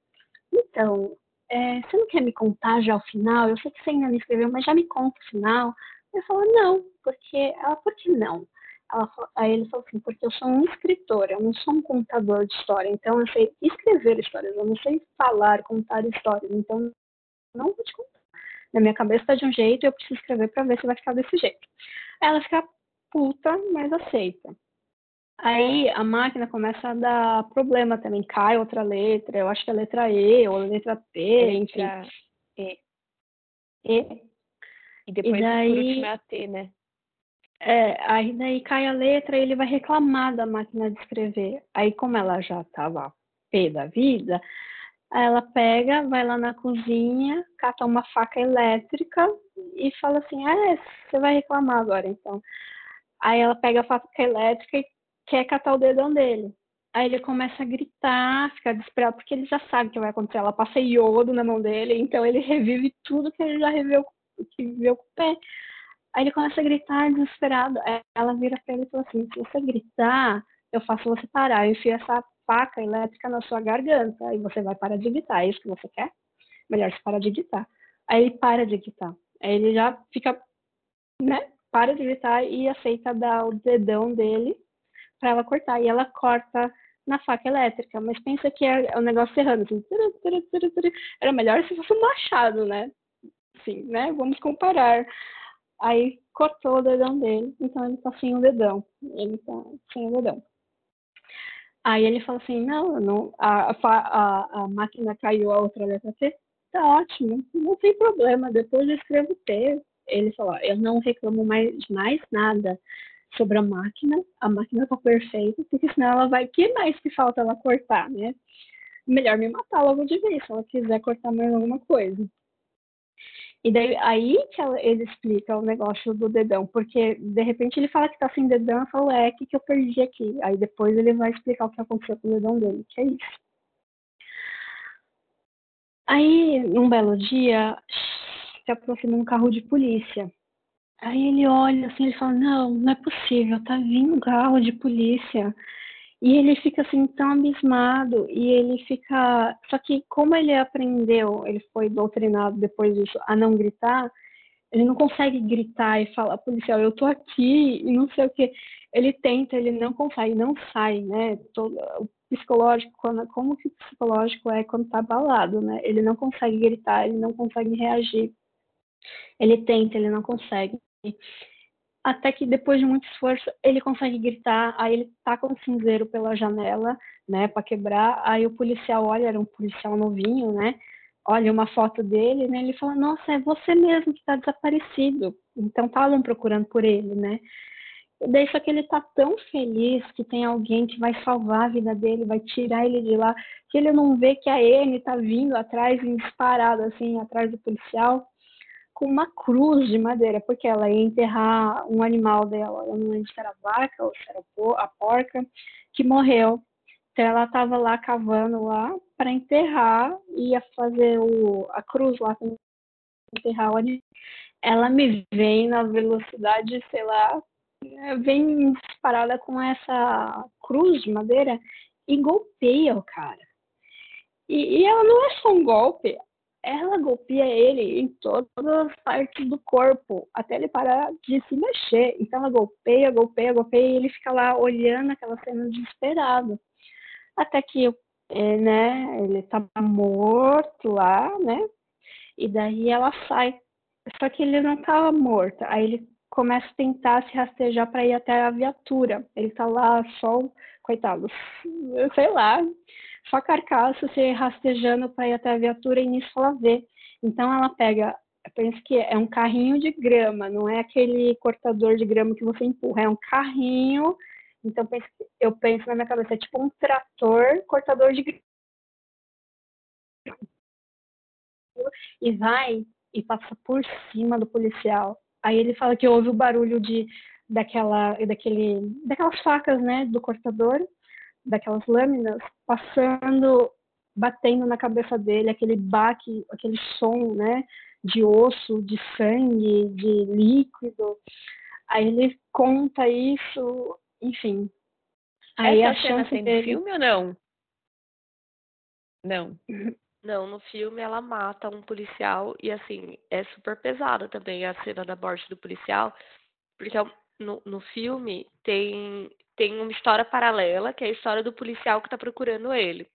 então, é, você não quer me contar já o final? Eu sei que você ainda não escreveu, mas já me conta o final. Eu falo, não, porque ela, por que não? Ela, aí ele falou assim, porque eu sou um escritor, eu não sou um contador de história, então eu sei escrever histórias, eu não sei falar, contar histórias, então não vou te contar. Na minha cabeça tá de um jeito e eu preciso escrever para ver se vai ficar desse jeito. Aí ela fica puta, mas aceita. Aí a máquina começa a dar problema também, cai outra letra, eu acho que é a letra E ou a letra P, enfim. E. E. E depois e daí, por último é a T, né? É, aí daí cai a letra e ele vai reclamar da máquina de escrever. Aí como ela já estava pé da vida, ela pega, vai lá na cozinha, cata uma faca elétrica e fala assim, ah, é, você vai reclamar agora então. Aí ela pega a faca elétrica e quer catar o dedão dele. Aí ele começa a gritar, fica desesperado, porque ele já sabe o que vai acontecer. Ela passa iodo na mão dele, então ele revive tudo que ele já reviveu, que viveu com o pé. Aí ele começa a gritar desesperado. Ela vira pra ele e fala assim: se você gritar, eu faço você parar. Eu enfio essa faca elétrica na sua garganta. Aí você vai parar de gritar. É isso que você quer? Melhor você parar de gritar. Aí ele para de gritar. Aí ele já fica, né? Para de gritar e aceita dar o dedão dele para ela cortar. E ela corta na faca elétrica. Mas pensa que é o negócio errando. Assim, era melhor se fosse um machado, né? Sim, né? Vamos comparar. Aí cortou o dedão dele, então ele tá sem o dedão. Ele tá sem o dedão. Aí ele falou assim, não, não a, a, a máquina caiu a outra letra T, tá ótimo, não tem problema, depois eu escrevo T. Ele falou, eu não reclamo mais, mais nada sobre a máquina, a máquina tá perfeita, porque senão ela vai, que mais que falta ela cortar, né? Melhor me matar logo de vez, se ela quiser cortar mais alguma coisa. E daí aí que ela, ele explica o negócio do dedão, porque de repente ele fala que tá sem dedão, eu falo, é, o que, que eu perdi aqui? Aí depois ele vai explicar o que aconteceu com o dedão dele, que é isso. Aí, num belo dia, se aproxima um carro de polícia. Aí ele olha assim, ele fala, não, não é possível, tá vindo um carro de polícia. E ele fica assim tão abismado e ele fica. Só que como ele aprendeu, ele foi doutrinado depois disso a não gritar, ele não consegue gritar e falar, policial, eu tô aqui e não sei o que. Ele tenta, ele não consegue, não sai, né? Todo, o psicológico, quando, como que o psicológico é quando tá abalado, né? Ele não consegue gritar, ele não consegue reagir. Ele tenta, ele não consegue até que depois de muito esforço ele consegue gritar, aí ele taca um cinzeiro pela janela, né, para quebrar, aí o policial olha, era um policial novinho, né, olha uma foto dele, né, ele fala, nossa, é você mesmo que está desaparecido, então estavam procurando por ele, né, e daí só que ele tá tão feliz que tem alguém que vai salvar a vida dele, vai tirar ele de lá, que ele não vê que a Anne tá vindo atrás, disparada assim, atrás do policial, com uma cruz de madeira, porque ela ia enterrar um animal dela, eu não lembro se era a vaca ou se era a porca, que morreu. Então ela estava lá cavando lá para enterrar, ia fazer o, a cruz lá para enterrar o animal. Ela me vem na velocidade, sei lá, vem disparada com essa cruz de madeira e golpeia o cara. E, e ela não é só um golpe, ela golpeia ele em todas as partes do corpo, até ele parar de se mexer. Então ela golpeia, golpeia, golpeia, e ele fica lá olhando aquela cena desesperado. Até que é, né, ele tá morto lá, né? E daí ela sai. Só que ele não tava morto. Aí ele começa a tentar se rastejar para ir até a viatura. Ele tá lá só, coitado, sei lá, só carcaça se rastejando para ir até a viatura e nisso ela vê. Então ela pega, pensa que é um carrinho de grama, não é aquele cortador de grama que você empurra, é um carrinho. Então eu penso na minha cabeça, é tipo um trator cortador de grama. E vai e passa por cima do policial. Aí ele fala que ouve o barulho de daquela daquele daquelas facas, né, do cortador daquelas lâminas passando, batendo na cabeça dele, aquele baque, aquele som, né, de osso, de sangue, de líquido. Aí ele conta isso, enfim. Aí Essa a cena tem dele... filme ou não? Não. Não, no filme ela mata um policial e assim, é super pesada também a cena da morte do policial, porque é no, no filme tem, tem uma história paralela, que é a história do policial que está procurando ele.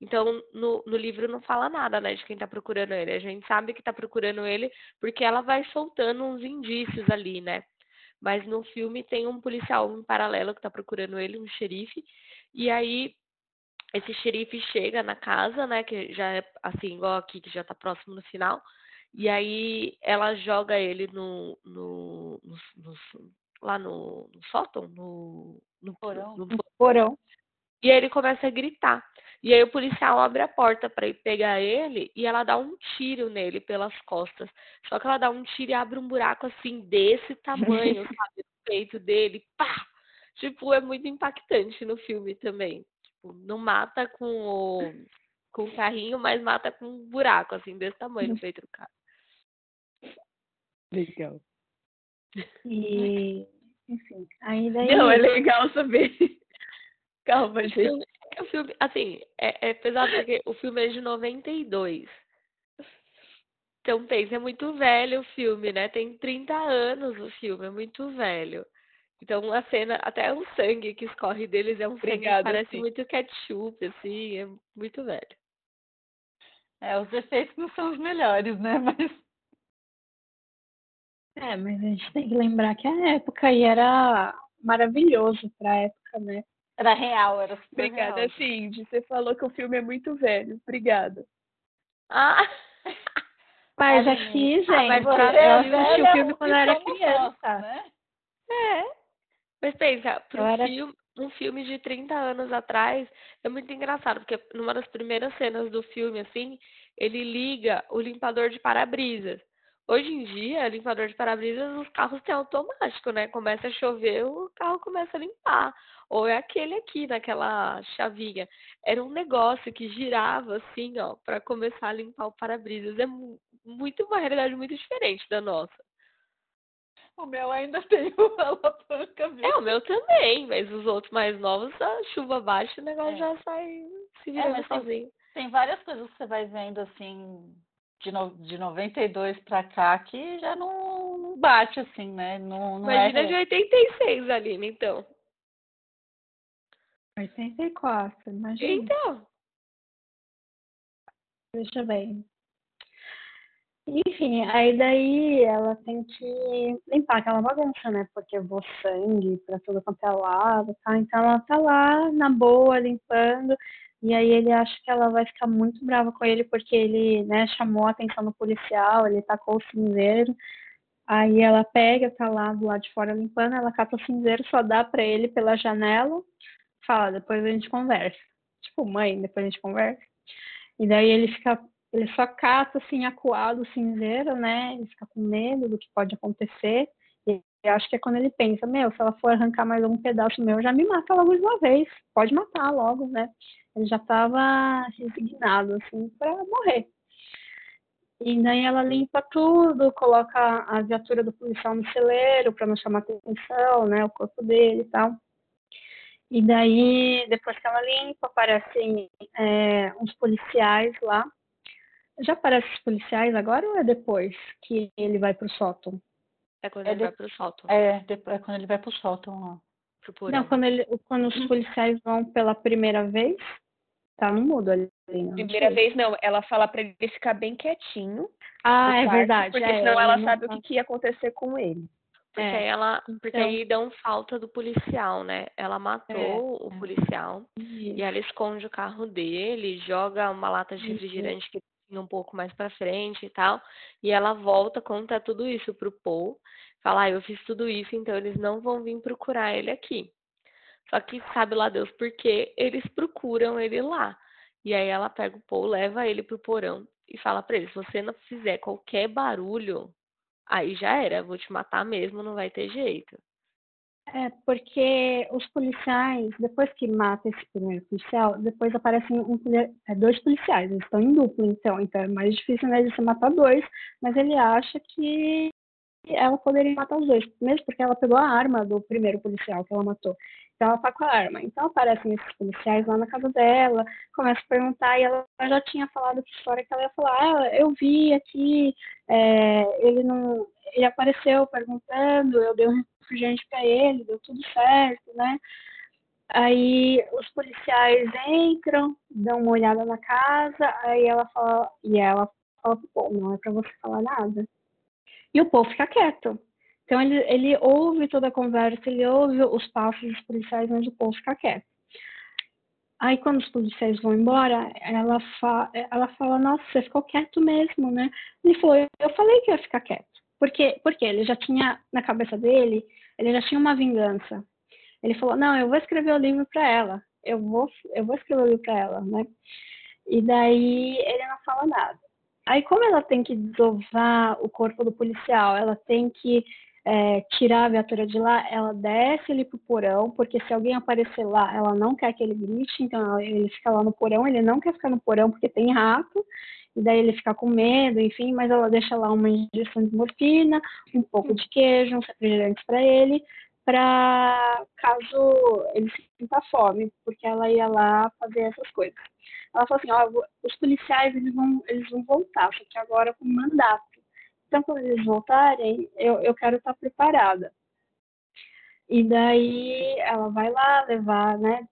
Então, no, no livro não fala nada, né, de quem está procurando ele. A gente sabe que está procurando ele porque ela vai soltando uns indícios ali, né? Mas no filme tem um policial em paralelo que está procurando ele, um xerife. E aí esse xerife chega na casa, né, que já é assim, igual aqui, que já está próximo no final. E aí ela joga ele no, no, no, no lá no, no sótão, no, no porão. No porão. E aí ele começa a gritar. E aí o policial abre a porta para ir pegar ele e ela dá um tiro nele pelas costas. Só que ela dá um tiro e abre um buraco assim desse tamanho, sabe, no peito dele. Pá! Tipo, é muito impactante no filme também. Tipo, não mata com o, com o carrinho, mas mata com um buraco assim desse tamanho no peito do cara. Legal. E, enfim, aí daí... Não, é legal saber. Calma, gente. O filme, assim, é, é pesado porque o filme é de 92. Então pensa, é muito velho o filme, né? Tem 30 anos o filme, é muito velho. Então a cena, até o sangue que escorre deles é um Obrigada, sangue que parece sim. muito ketchup, assim, é muito velho. É, os efeitos não são os melhores, né? Mas. É, mas a gente tem que lembrar que a época aí era maravilhoso pra época, né? Era real, era super Obrigada, real. Cindy. Você falou que o filme é muito velho. Obrigada. Ah! Mas aqui, gente, ah, mas eu assisti o filme quando eu era criança. né? É. Mas pensa, pro era... filme, um filme de 30 anos atrás, é muito engraçado, porque numa das primeiras cenas do filme, assim, ele liga o limpador de para-brisas. Hoje em dia, limpador de para-brisas, os carros têm automático, né? Começa a chover, o carro começa a limpar. Ou é aquele aqui, naquela chavinha. Era um negócio que girava assim, ó, para começar a limpar o para-brisas. É muito uma realidade muito diferente da nossa. O meu ainda tem uma alavanca, viu? É, o meu também, mas os outros mais novos, a chuva baixa, o negócio é. já sai se virando é, sozinho. Tem, tem várias coisas que você vai vendo assim de, no, de 92 para cá que já não, não, bate assim, né? Não, não Imagina é... de 86, Aline, então. 84, imagina. Então. Deixa eu ver. Enfim, aí daí ela tem que limpar aquela bagunça, né? Porque vou sangue pra tudo quanto é lado, tá? Então ela tá lá, na boa, limpando. E aí ele acha que ela vai ficar muito brava com ele porque ele, né, chamou a atenção do policial, ele tacou o cinzeiro. Aí ela pega, tá lá do lado de fora limpando, ela cata o cinzeiro, só dá pra ele pela janela, fala, depois a gente conversa. Tipo, mãe, depois a gente conversa. E daí ele fica, ele só cata assim, acuado cinzeiro, né? Ele fica com medo do que pode acontecer. E acho que é quando ele pensa, meu, se ela for arrancar mais um pedaço meu, já me mata logo de uma vez. Pode matar logo, né? Ele já estava resignado, assim, para morrer. E daí ela limpa tudo, coloca a viatura do policial no celeiro para não chamar atenção, né, o corpo dele e tal. E daí, depois que ela limpa, aparecem é, uns policiais lá. Já aparecem os policiais agora ou é depois que ele vai pro sótão? É quando é ele de... vai pro sótão. É, é quando ele vai pro sótão lá. Não, quando, ele, quando os policiais vão pela primeira vez, tá no mudo ali. Não primeira vez não, ela fala pra ele ficar bem quietinho. Ah, é quarto, verdade. Porque é, senão ela sabe o que, que ia acontecer com ele. Porque é. ela, porque então... aí dão falta do policial, né? Ela matou é. o policial Isso. e ela esconde o carro dele, joga uma lata de refrigerante Isso. que um pouco mais para frente e tal, e ela volta, conta tudo isso pro Paul, fala, ah, eu fiz tudo isso, então eles não vão vir procurar ele aqui. Só que sabe lá Deus por que eles procuram ele lá. E aí ela pega o Paul, leva ele pro porão e fala para ele, se você não fizer qualquer barulho, aí já era, vou te matar mesmo, não vai ter jeito. É, porque os policiais, depois que mata esse primeiro policial, depois aparecem um, é, dois policiais, eles estão em duplo, então, então é mais difícil né, de você matar dois, mas ele acha que ela poderia matar os dois, mesmo porque ela pegou a arma do primeiro policial que ela matou. Então ela tá com a arma. Então aparecem esses policiais lá na casa dela, começa a perguntar, e ela já tinha falado que história que ela ia falar, ah, eu vi aqui, é, ele não. Ele apareceu perguntando, eu dei um refrigerante para ele, deu tudo certo, né? Aí os policiais entram, dão uma olhada na casa, aí ela fala, e ela fala pro não é para você falar nada. E o Paul fica quieto. Então ele, ele ouve toda a conversa, ele ouve os passos dos policiais, mas o Paul fica quieto. Aí quando os policiais vão embora, ela, fa ela fala, nossa, você ficou quieto mesmo, né? Ele falou, eu falei que ia ficar quieto. Porque, porque ele já tinha, na cabeça dele, ele já tinha uma vingança. Ele falou, não, eu vou escrever o livro para ela. Eu vou, eu vou escrever o livro para ela, né? E daí ele não fala nada. Aí como ela tem que desovar o corpo do policial, ela tem que é, tirar a viatura de lá, ela desce ele pro porão, porque se alguém aparecer lá, ela não quer que ele grite, então ele fica lá no porão, ele não quer ficar no porão porque tem rato, e daí ele fica com medo, enfim, mas ela deixa lá uma injeção de morfina, um pouco de queijo, uns refrigerantes para ele, para caso ele sinta fome, porque ela ia lá fazer essas coisas. Ela falou assim, ó, os policiais eles vão, eles vão voltar, só que agora com mandato. Então, quando eles voltarem, eu, eu quero estar preparada. E daí ela vai lá levar, né,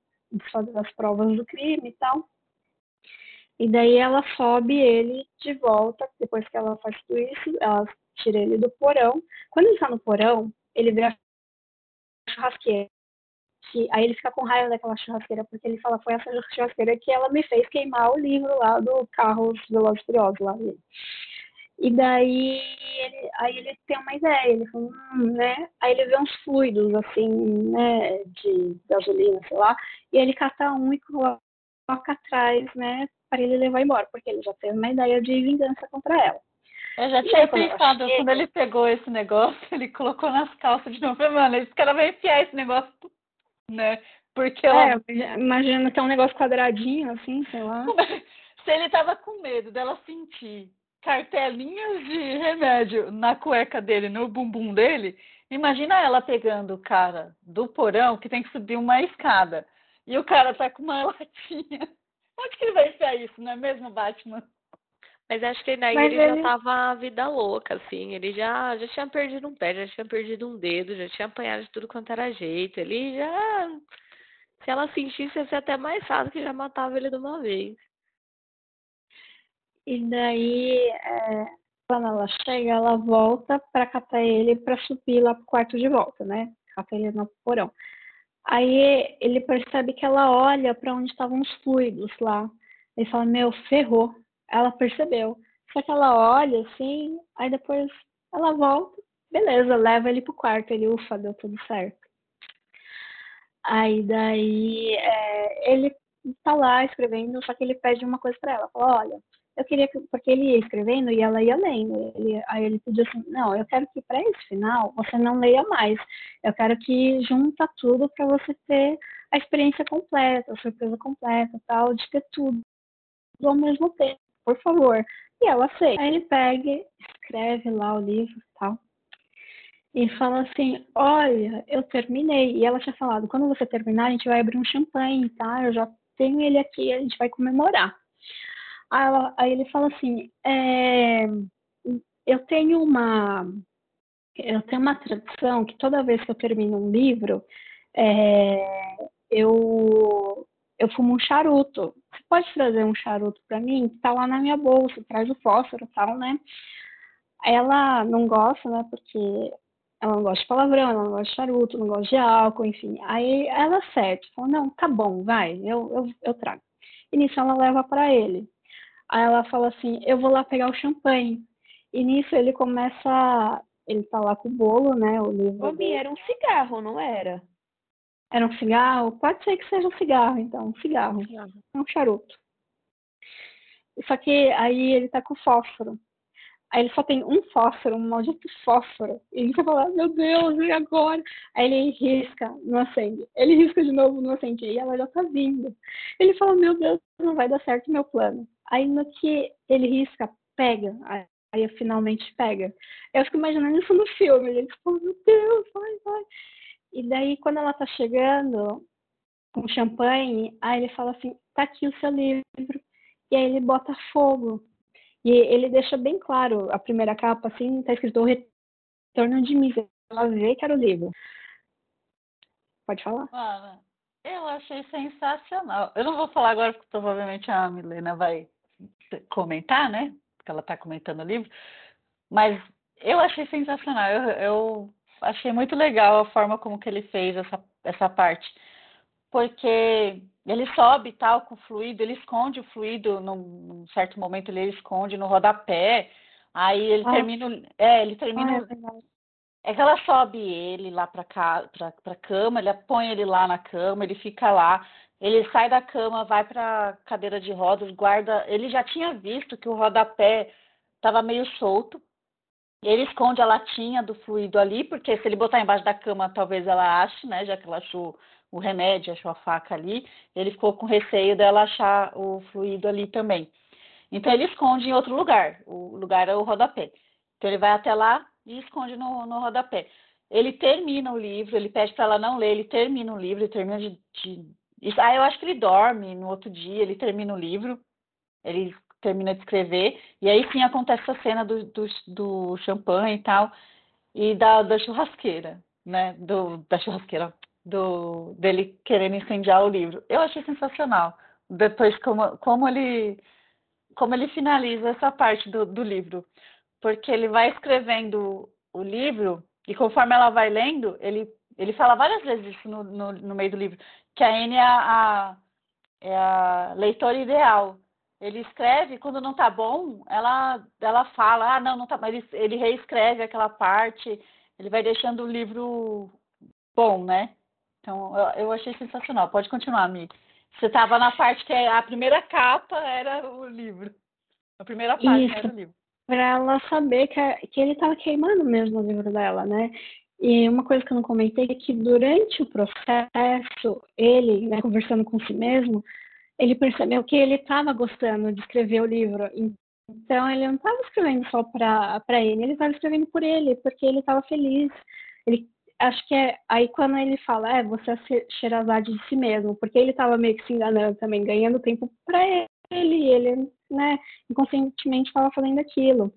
fazer as provas do crime e tal. E daí ela sobe ele de volta, depois que ela faz tudo isso, ela tira ele do porão. Quando ele está no porão, ele vê a churrasqueira. Que, aí ele fica com raiva daquela churrasqueira, porque ele fala, foi essa churrasqueira que ela me fez queimar o livro lá do Carros Velozes Furiosos lá. E daí ele, aí ele tem uma ideia, ele fala, hum, né? Aí ele vê uns fluidos assim, né, de gasolina, sei lá, e ele cata um e coloca atrás, né, para ele levar embora, porque ele já teve uma ideia de vingança contra ela. Eu já tinha pensado, chega... quando ele pegou esse negócio, ele colocou nas calças de novo, mano, esse cara vai enfiar esse negócio, né? Porque ela... É, imagina que é um negócio quadradinho, assim, sei lá. Se ele tava com medo dela sentir cartelinhas de remédio na cueca dele, no bumbum dele. Imagina ela pegando o cara do porão que tem que subir uma escada. E o cara tá com uma latinha. Onde que ele vai enfiar isso, não é mesmo, Batman? Mas acho que daí ele, ele, já tava a vida louca, assim. Ele já, já tinha perdido um pé, já tinha perdido um dedo, já tinha apanhado de tudo quanto era jeito. Ele já. Se ela sentisse, ia ser até mais fácil que já matava ele de uma vez. E daí, é, quando ela chega, ela volta para catar ele para subir lá pro quarto de volta, né? Cata ele no porão. Aí ele percebe que ela olha para onde estavam os fluidos lá. Ele fala: Meu, ferrou. Ela percebeu. Só que ela olha assim, aí depois ela volta, beleza, leva ele pro quarto. Ele, ufa, deu tudo certo. Aí daí é, ele tá lá escrevendo, só que ele pede uma coisa para ela. Fala: Olha, eu queria que, porque ele ia escrevendo e ela ia lendo. Ele, aí ele pediu assim, não, eu quero que para esse final você não leia mais. Eu quero que junta tudo para você ter a experiência completa, a surpresa completa, tal, de ter tudo ao mesmo tempo, por favor. E ela aceita. Aí ele pega, escreve lá o livro, tal. E fala assim, olha, eu terminei. E ela tinha falado, quando você terminar, a gente vai abrir um champanhe, tá? Eu já tenho ele aqui, a gente vai comemorar. Aí, ele fala assim, é, eu tenho uma eu tenho uma tradição que toda vez que eu termino um livro, é, eu eu fumo um charuto. Você pode trazer um charuto para mim? Tá lá na minha bolsa, traz o fósforo e tal, né? Ela não gosta, né? Porque ela não gosta de palavrão, ela não gosta de charuto, não gosta de álcool, enfim. Aí ela cede, fala, não, tá bom, vai, eu, eu, eu trago. E nisso ela leva para ele. Aí ela fala assim: eu vou lá pegar o champanhe. E nisso ele começa. Ele tá lá com o bolo, né? O livro. Obi, era um cigarro, não era? Era um cigarro? Pode ser que seja um cigarro, então. Um cigarro. Um charuto. Só que aí ele tá com fósforo. Aí ele só tem um fósforo, um maldito fósforo. E ele fala, meu Deus, e agora? Aí ele risca, não acende. Ele risca de novo, não acende. E ela já tá vindo. Ele fala, meu Deus, não vai dar certo meu plano. Aí no que ele risca, pega. Aí finalmente pega. Eu fico imaginando isso no filme. Ele fala, meu Deus, vai, vai. E daí quando ela tá chegando com champanhe, aí ele fala assim, tá aqui o seu livro. E aí ele bota fogo e ele deixa bem claro, a primeira capa, assim, tá escrito o retorno de Miser. ela vê que era o livro. Pode falar. Mano, eu achei sensacional. Eu não vou falar agora, porque provavelmente a Milena vai comentar, né? Porque ela está comentando o livro. Mas eu achei sensacional. Eu, eu achei muito legal a forma como que ele fez essa, essa parte. Porque ele sobe tal com o fluido, ele esconde o fluido num certo momento, ele esconde no rodapé. Aí ele ah. termina. É, ele termina. Ah, é, é que ela sobe ele lá para cá, pra, pra cama, ele põe ele lá na cama, ele fica lá. Ele sai da cama, vai para cadeira de rodas, guarda. Ele já tinha visto que o rodapé estava meio solto. Ele esconde a latinha do fluido ali, porque se ele botar embaixo da cama, talvez ela ache, né? Já que ela achou o remédio, achou a faca ali. Ele ficou com receio dela achar o fluido ali também. Então ele esconde em outro lugar. O lugar é o rodapé. Então ele vai até lá e esconde no, no rodapé. Ele termina o livro, ele pede para ela não ler, ele termina o livro, ele termina de, de... Ah, eu acho que ele dorme no outro dia, ele termina o livro, ele termina de escrever, e aí sim acontece a cena do, do, do champanhe e tal, e da, da churrasqueira, né? Do, da churrasqueira, do, dele querendo incendiar o livro. Eu achei sensacional. Depois, como, como ele como ele finaliza essa parte do, do livro. Porque ele vai escrevendo o livro e conforme ela vai lendo, ele, ele fala várias vezes isso no, no, no meio do livro, que a Anne é a, é a leitora ideal. Ele escreve, quando não tá bom, ela, ela fala, ah, não, não tá, mas ele, ele reescreve aquela parte, ele vai deixando o livro bom, né? Então, eu, eu achei sensacional. Pode continuar, amiga. Você estava na parte que é, a primeira capa era o livro. A primeira parte Isso, era o livro. Para ela saber que, que ele estava queimando mesmo o livro dela, né? E uma coisa que eu não comentei é que durante o processo, ele, né, conversando com si mesmo, ele percebeu que ele estava gostando de escrever o livro. Então, ele não estava escrevendo só para ele, ele estava escrevendo por ele, porque ele estava feliz. Ele acho que é aí quando ele fala, é, você é Sherazade de si mesmo, porque ele estava meio que se enganando também, ganhando tempo para ele, ele, né, inconscientemente estava fazendo aquilo.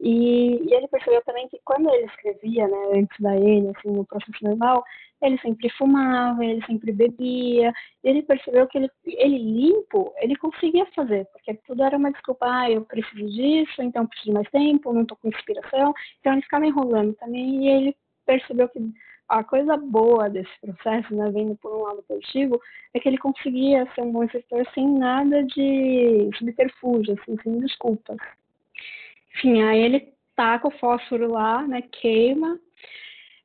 E, e, ele percebeu também que quando ele escrevia, né, antes da ele, assim, no processo normal, ele sempre fumava, ele sempre bebia. Ele percebeu que ele, ele limpo, ele conseguia fazer, porque tudo era uma desculpa, ah, eu preciso disso, então preciso de mais tempo, não estou com inspiração. Então ele ficava enrolando também e ele percebeu que a coisa boa desse processo, né, vendo por um lado positivo, é que ele conseguia ser um bom escritor sem nada de subterfúgio, assim, sem desculpas. Enfim, aí ele taca o fósforo lá, né, queima.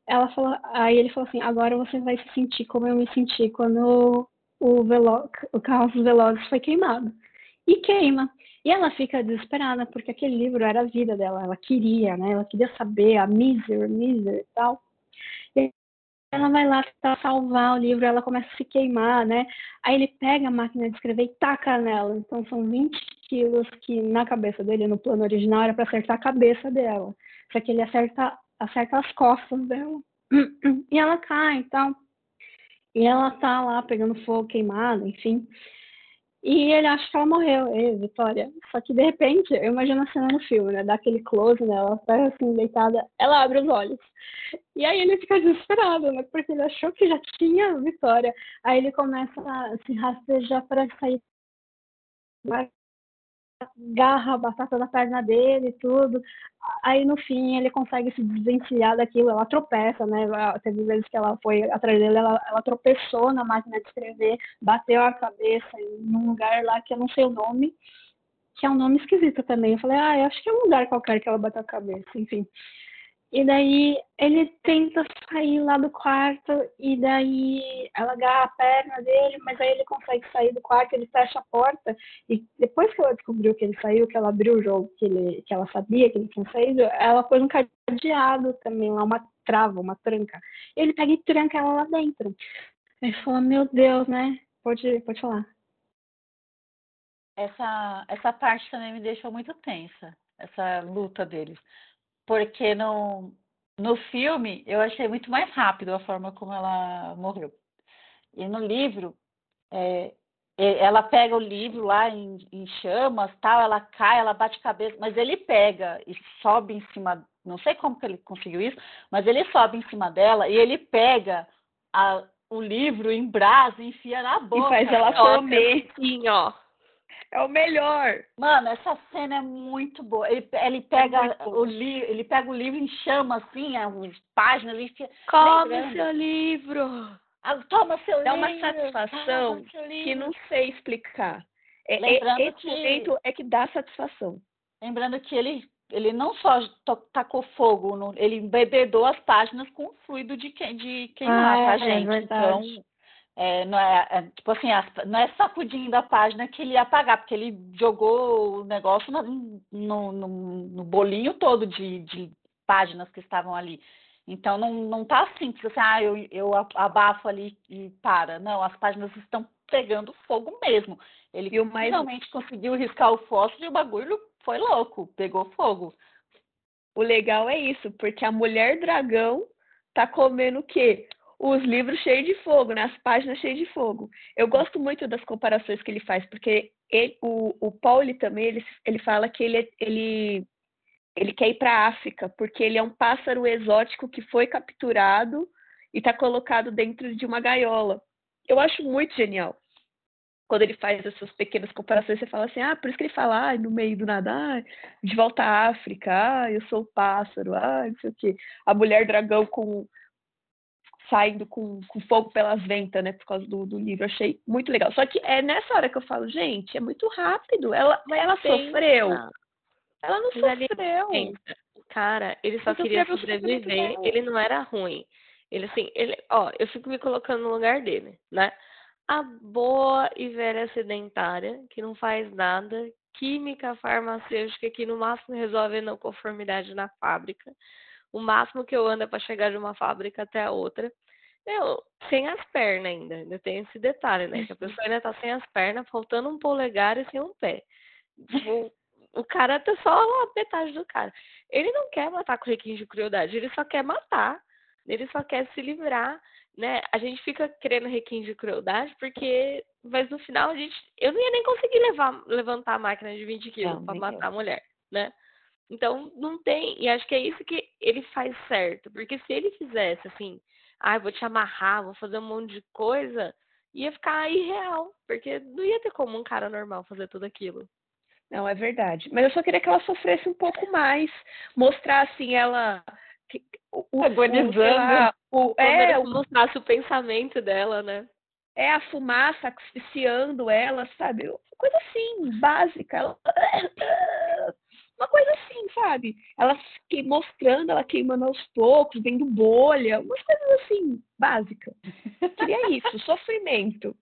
Ela fala, aí ele falou assim, agora você vai se sentir como eu me senti quando o, velo, o carro dos velozes foi queimado. E queima. E ela fica desesperada, porque aquele livro era a vida dela, ela queria, né? Ela queria saber a miser, miser e tal. E ela vai lá tentar salvar o livro, ela começa a se queimar, né? Aí ele pega a máquina de escrever e taca nela. Então são 20 quilos que na cabeça dele, no plano original, era para acertar a cabeça dela. Só que ele acerta, acerta as costas dela. E ela cai e tal. E ela tá lá pegando fogo, queimada, enfim. E ele acha que ela morreu, ei, Vitória. Só que de repente, eu imagino a cena no filme, né? Dá aquele close nela, ela tá assim, deitada, ela abre os olhos. E aí ele fica desesperado, né? Porque ele achou que já tinha Vitória. Aí ele começa a se rastejar para sair agarra a batata da perna dele e tudo. Aí no fim ele consegue se desvencilhar daquilo, ela tropeça, né? Teve vezes que ela foi atrás dele, ela, ela tropeçou na máquina de escrever, bateu a cabeça num lugar lá que eu não sei o nome, que é um nome esquisito também. Eu falei, ah, eu acho que é um lugar qualquer que ela bateu a cabeça, enfim. E daí ele tenta sair lá do quarto e daí ela agarra a perna dele, mas aí ele consegue sair do quarto, ele fecha a porta e depois que ela descobriu que ele saiu, que ela abriu o jogo, que, ele, que ela sabia que ele tinha saído, ela pôs um cadeado também lá, uma trava, uma tranca. Ele pega e tranca ela lá dentro. Ele falou, meu Deus, né? Pode, pode falar. Essa, essa parte também me deixou muito tensa, essa luta deles porque no, no filme eu achei muito mais rápido a forma como ela morreu. E no livro, é, ela pega o livro lá em, em, chamas, tal, ela cai, ela bate cabeça, mas ele pega e sobe em cima, não sei como que ele conseguiu isso, mas ele sobe em cima dela e ele pega a, o livro em brasa e enfia na boca. E faz ela comer. Sim, ó. É o melhor. Mano, essa cena é muito boa. Ele, ele pega é o livro, ele pega o livro em chama assim, as páginas, ele fica. Come seu livro! Ah, toma seu Dá livro! uma satisfação que não sei explicar. É, é, esse que... momento é que dá satisfação. Lembrando que ele, ele não só tacou fogo, no, ele bebedou as páginas com fluido de, de queimar, ah, tá, é gente? É então, é, não é, é, tipo assim, não é sacudindo a página que ele ia apagar, porque ele jogou o negócio no, no, no, no bolinho todo de, de, páginas que estavam ali. Então não, não tá simples assim, ah, eu, eu abafo ali e para. Não, as páginas estão pegando fogo mesmo. Ele mais... finalmente conseguiu riscar o fósforo e o bagulho foi louco, pegou fogo. O legal é isso, porque a mulher dragão tá comendo o quê? Os livros cheios de fogo, né? as páginas cheias de fogo. Eu gosto muito das comparações que ele faz, porque ele, o, o Pauli também, ele, ele fala que ele, ele, ele quer ir para a África, porque ele é um pássaro exótico que foi capturado e está colocado dentro de uma gaiola. Eu acho muito genial. Quando ele faz essas pequenas comparações, você fala assim, ah, por isso que ele fala, ah, no meio do nada, ah, de volta à África, ah, eu sou o pássaro, ah, não sei o quê. A mulher dragão com saindo com, com fogo pelas ventas, né, por causa do, do livro. Achei muito legal. Só que é nessa hora que eu falo, gente, é muito rápido. Ela, ela sofreu. Ela não sofreu. Cara, ele só queria sobreviver. Ele não era ruim. Ele assim, ele, ó, eu fico me colocando no lugar dele, né? A boa e velha sedentária, que não faz nada, química farmacêutica, que no máximo resolve a não conformidade na fábrica o máximo que eu ando é para chegar de uma fábrica até a outra. Eu, sem as pernas ainda, ainda tem esse detalhe, né? Que a pessoa ainda tá sem as pernas, faltando um polegar e sem um pé. Tipo, o cara tá só a metade do cara. Ele não quer matar com requinte de crueldade, ele só quer matar. Ele só quer se livrar, né? A gente fica querendo requinte de crueldade porque, mas no final a gente, eu não ia nem conseguir levar, levantar a máquina de 20 quilos para matar eu. a mulher, né? Então, não tem. E acho que é isso que ele faz certo. Porque se ele fizesse assim, ah, vou te amarrar, vou fazer um monte de coisa, ia ficar irreal. Porque não ia ter como um cara normal fazer tudo aquilo. Não, é verdade. Mas eu só queria que ela sofresse um pouco mais. Mostrar, assim, ela. O, Agonizando. O, o, é, o, mostrasse o pensamento dela, né? É a fumaça asfixiando ela, sabe? Coisa assim, básica. Ela uma coisa assim, sabe? Ela mostrando, ela queimando aos poucos, vendo bolha, umas coisas assim, básicas. Queria isso, sofrimento.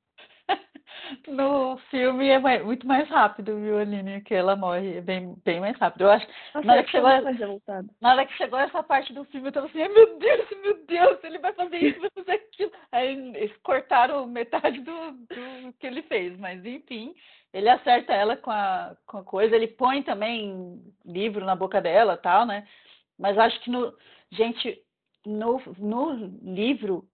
No filme é muito mais rápido, viu, Aline? Que ela morre bem, bem mais rápido. Eu acho. Nossa, na, hora que chegou, na hora que chegou essa parte do filme, eu tava assim, meu Deus, meu Deus, ele vai fazer isso, vai fazer aquilo. Aí eles cortaram metade do, do que ele fez, mas enfim, ele acerta ela com a, com a coisa, ele põe também livro na boca dela tal, né? Mas acho que no. Gente, no, no livro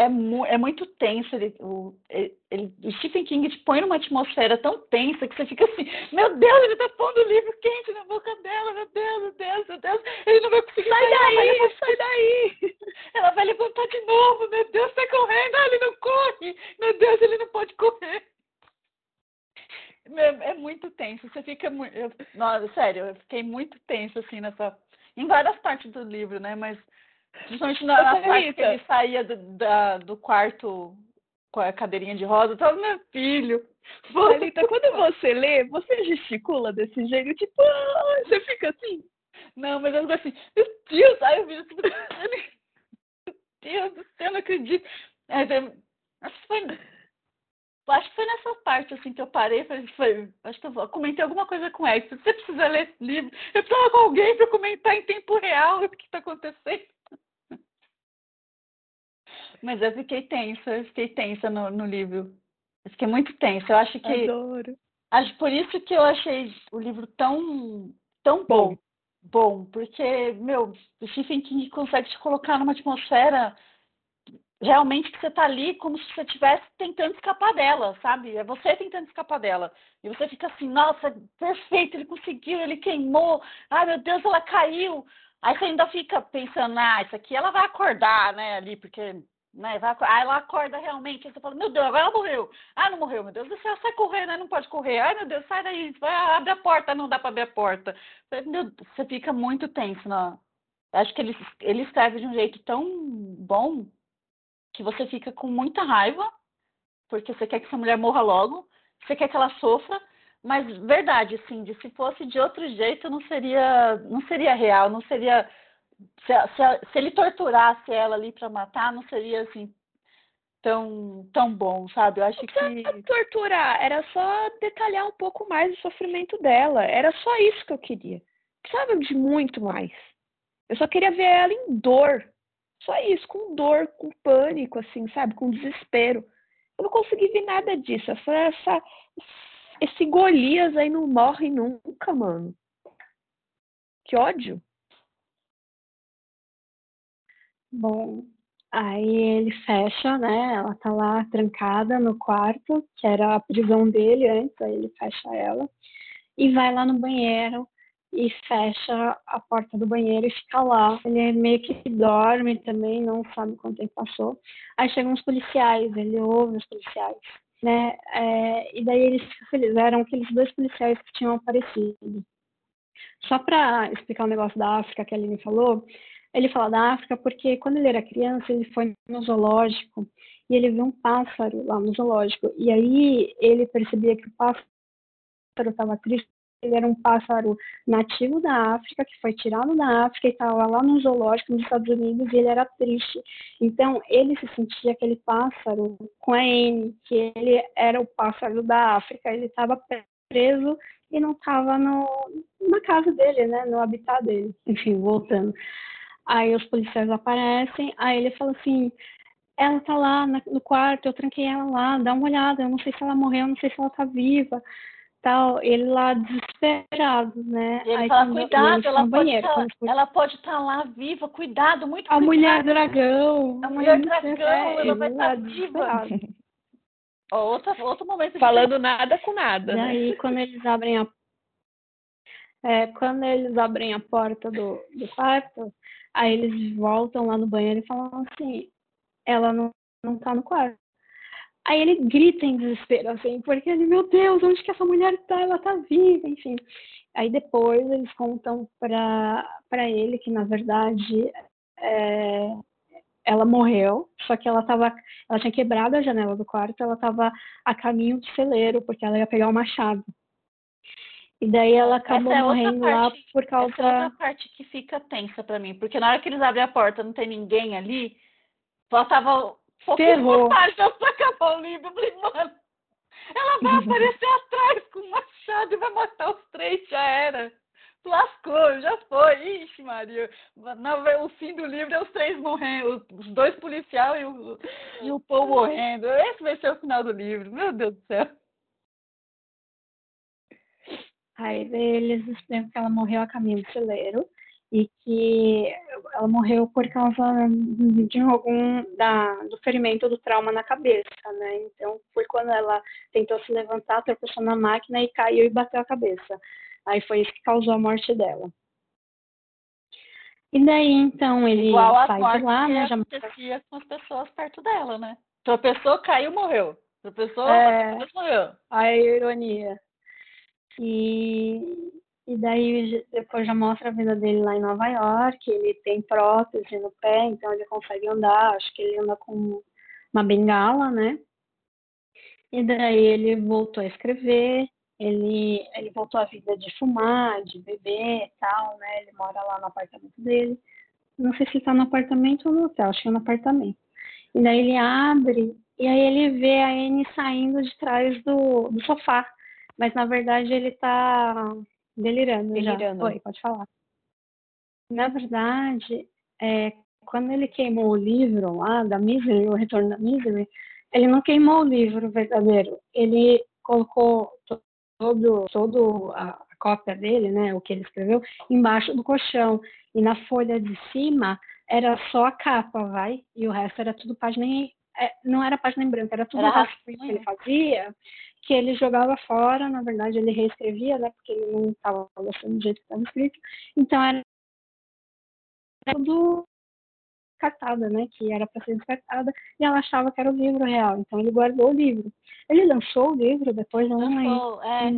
é, mu é muito tenso. Ele, o, ele, o Stephen King te põe numa atmosfera tão tensa que você fica assim, meu Deus, ele tá pondo o livro quente na boca dela, meu Deus, meu Deus, meu Deus, ele não vai conseguir sai sair, daí, sai daí. Ela vai levantar de novo, meu Deus, sai correndo, ah, ele não corre, meu Deus, ele não pode correr. É, é muito tenso. Você fica muito. Eu, nossa, sério, eu fiquei muito tenso assim nessa. Em várias partes do livro, né? Mas principalmente na, parte que ele saía do, da, do quarto com a cadeirinha de rosa, tava meu filho. Thalita, quando você lê, você gesticula desse jeito, tipo, ah, você fica assim. Não, mas eu fico assim, meu Deus, aí eu vi assim, meu Deus do céu, não acredito. acho que foi acho que foi nessa parte assim que eu parei, foi, foi acho que eu comentei alguma coisa com ela. Você precisa ler esse livro. Eu precisava com alguém para comentar em tempo real o que está acontecendo. Mas eu fiquei tensa, eu fiquei tensa no, no livro. Eu fiquei muito tensa. Eu acho que. Adoro. Acho por isso que eu achei o livro tão, tão bom. Bom, porque, meu, o Stephen King consegue te colocar numa atmosfera realmente que você tá ali como se você estivesse tentando escapar dela, sabe? É você tentando escapar dela. E você fica assim, nossa, perfeito, ele conseguiu, ele queimou, ai meu Deus, ela caiu. Aí você ainda fica pensando, ah, isso aqui ela vai acordar, né, ali, porque, né, vai, aí ela acorda realmente, aí você fala, meu Deus, agora ela morreu. Ah, não morreu, meu Deus do céu, sai correndo, né, não pode correr. Ai, meu Deus, sai daí, vai, abre a porta, não dá para abrir a porta. Meu, você fica muito tenso, não. Acho que ele, ele escreve de um jeito tão bom que você fica com muita raiva, porque você quer que essa mulher morra logo, você quer que ela sofra, mas verdade, assim, de se fosse de outro jeito não seria, não seria real, não seria se, se, se ele torturasse ela ali para matar, não seria assim tão tão bom, sabe? Eu acho que torturar era só detalhar um pouco mais o sofrimento dela, era só isso que eu queria. Precisava de muito mais. Eu só queria ver ela em dor, só isso, com dor, com pânico, assim, sabe? Com desespero. Eu não consegui ver nada disso. Essa, essa, esse Golias aí não morre nunca, mano. Que ódio. Bom, aí ele fecha, né? Ela tá lá trancada no quarto, que era a prisão dele antes, aí ele fecha ela e vai lá no banheiro e fecha a porta do banheiro e fica lá. Ele meio que dorme também, não sabe quanto tempo passou. Aí chegam os policiais, ele ouve os policiais, né? É, e daí eles eram aqueles dois policiais que tinham aparecido. Só para explicar o negócio da África que a Aline falou, ele fala da África porque quando ele era criança ele foi no zoológico e ele viu um pássaro lá no zoológico. E aí ele percebia que o pássaro estava triste ele era um pássaro nativo da África, que foi tirado da África e estava lá no zoológico nos Estados Unidos e ele era triste. Então, ele se sentia aquele pássaro com a N, que ele era o pássaro da África, ele estava preso e não estava na casa dele, né, no habitat dele. Enfim, voltando. Aí os policiais aparecem, aí ele fala assim, ela tá lá no quarto, eu tranquei ela lá, dá uma olhada, eu não sei se ela morreu, eu não sei se ela tá viva tal, ele lá desesperado, né? E ele Aí, fala, cuidado, ela pode, banheiro, tá, ela pode estar tá lá viva, cuidado, muito a cuidado. Mulher dragão. A mulher dragão, é, ela vai estar tá viva. outro, outro momento. Falando nada com nada. E né? aí, quando eles abrem a é, quando eles abrem a porta do, do quarto, aí eles voltam lá no banheiro e falam assim, ela não, não tá no quarto. Aí ele grita em desespero, assim, porque ele, meu Deus, onde que essa mulher tá? Ela tá viva, enfim. Aí depois eles contam pra, pra ele que, na verdade, é, ela morreu, só que ela tava, ela tinha quebrado a janela do quarto, ela tava a caminho do celeiro, porque ela ia pegar o machado. E daí ela acabou é morrendo parte, lá por causa. Essa é outra parte que fica tensa para mim, porque na hora que eles abrem a porta, não tem ninguém ali. Só tava Ferrou. páginas pra acabar o livro. Eu falei, mano, ela vai aparecer atrás com um machado e vai matar os três, já era. Lascou, já foi. Ixi, Maria. o fim do livro é os três morrendo, os dois policiais e o, e o Paul morrendo. Esse vai ser o final do livro, meu Deus do céu. Aí eles explicam que ela morreu a caminho do celeiro e que ela morreu por causa de algum da, do ferimento do trauma na cabeça, né? Então foi quando ela tentou se levantar, tropeçou na máquina e caiu e bateu a cabeça. Aí foi isso que causou a morte dela. E daí então ele Igual sai de lá, né? Já acontecia com as pessoas perto dela, né? Tropeçou, caiu, morreu. Tropeçou, é... morreu. A ironia. E e daí depois já mostra a vida dele lá em Nova York, ele tem prótese no pé, então ele consegue andar, acho que ele anda com uma bengala, né? E daí ele voltou a escrever, ele, ele voltou à vida de fumar, de beber e tal, né? Ele mora lá no apartamento dele. Não sei se está no apartamento ou no hotel, acho que é no apartamento. E daí ele abre e aí ele vê a Anne saindo de trás do, do sofá. Mas na verdade ele está Delirando. Delirando. Já. Oi, pode falar. Na verdade, é, quando ele queimou o livro lá da Misery, o Retorno da Misery, ele não queimou o livro verdadeiro. Ele colocou todo, todo a cópia dele, né, o que ele escreveu, embaixo do colchão. E na folha de cima era só a capa, vai, e o resto era tudo página não era página em branco, era tudo era rascunho que ele fazia, que ele jogava fora, na verdade ele reescrevia, né, porque ele não estava gostando do jeito que estava escrito, então era tudo descartada, né, que era para ser descartada, e ela achava que era o livro real, então ele guardou o livro. Ele lançou o livro depois, não lançou, é,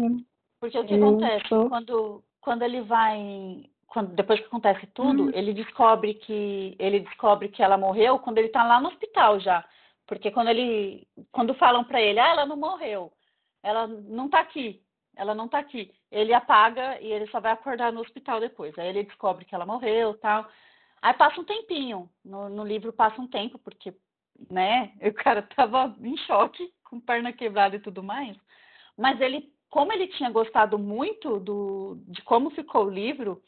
porque o que acontece, quando, quando ele vai quando, depois que acontece tudo, uhum. ele descobre que ele descobre que ela morreu quando ele está lá no hospital já, porque quando ele quando falam para ele, ah, ela não morreu, ela não está aqui, ela não está aqui, ele apaga e ele só vai acordar no hospital depois. Aí ele descobre que ela morreu, tal. Aí passa um tempinho, no, no livro passa um tempo porque, né, o cara tava em choque, com perna quebrada e tudo mais. Mas ele, como ele tinha gostado muito do, de como ficou o livro,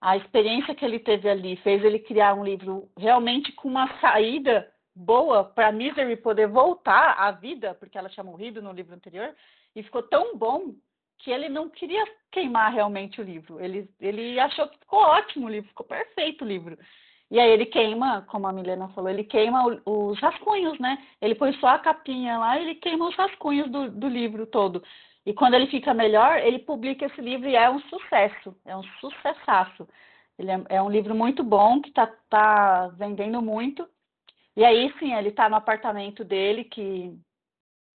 a experiência que ele teve ali fez ele criar um livro realmente com uma saída boa para Misery poder voltar à vida, porque ela tinha morrido no livro anterior, e ficou tão bom que ele não queria queimar realmente o livro. Ele, ele achou que ficou ótimo o livro, ficou perfeito o livro. E aí ele queima, como a Milena falou, ele queima os rascunhos, né? Ele põe só a capinha lá e ele queima os rascunhos do, do livro todo. E quando ele fica melhor, ele publica esse livro e é um sucesso, é um sucessaço. Ele é, é um livro muito bom, que está tá vendendo muito. E aí, sim, ele está no apartamento dele, que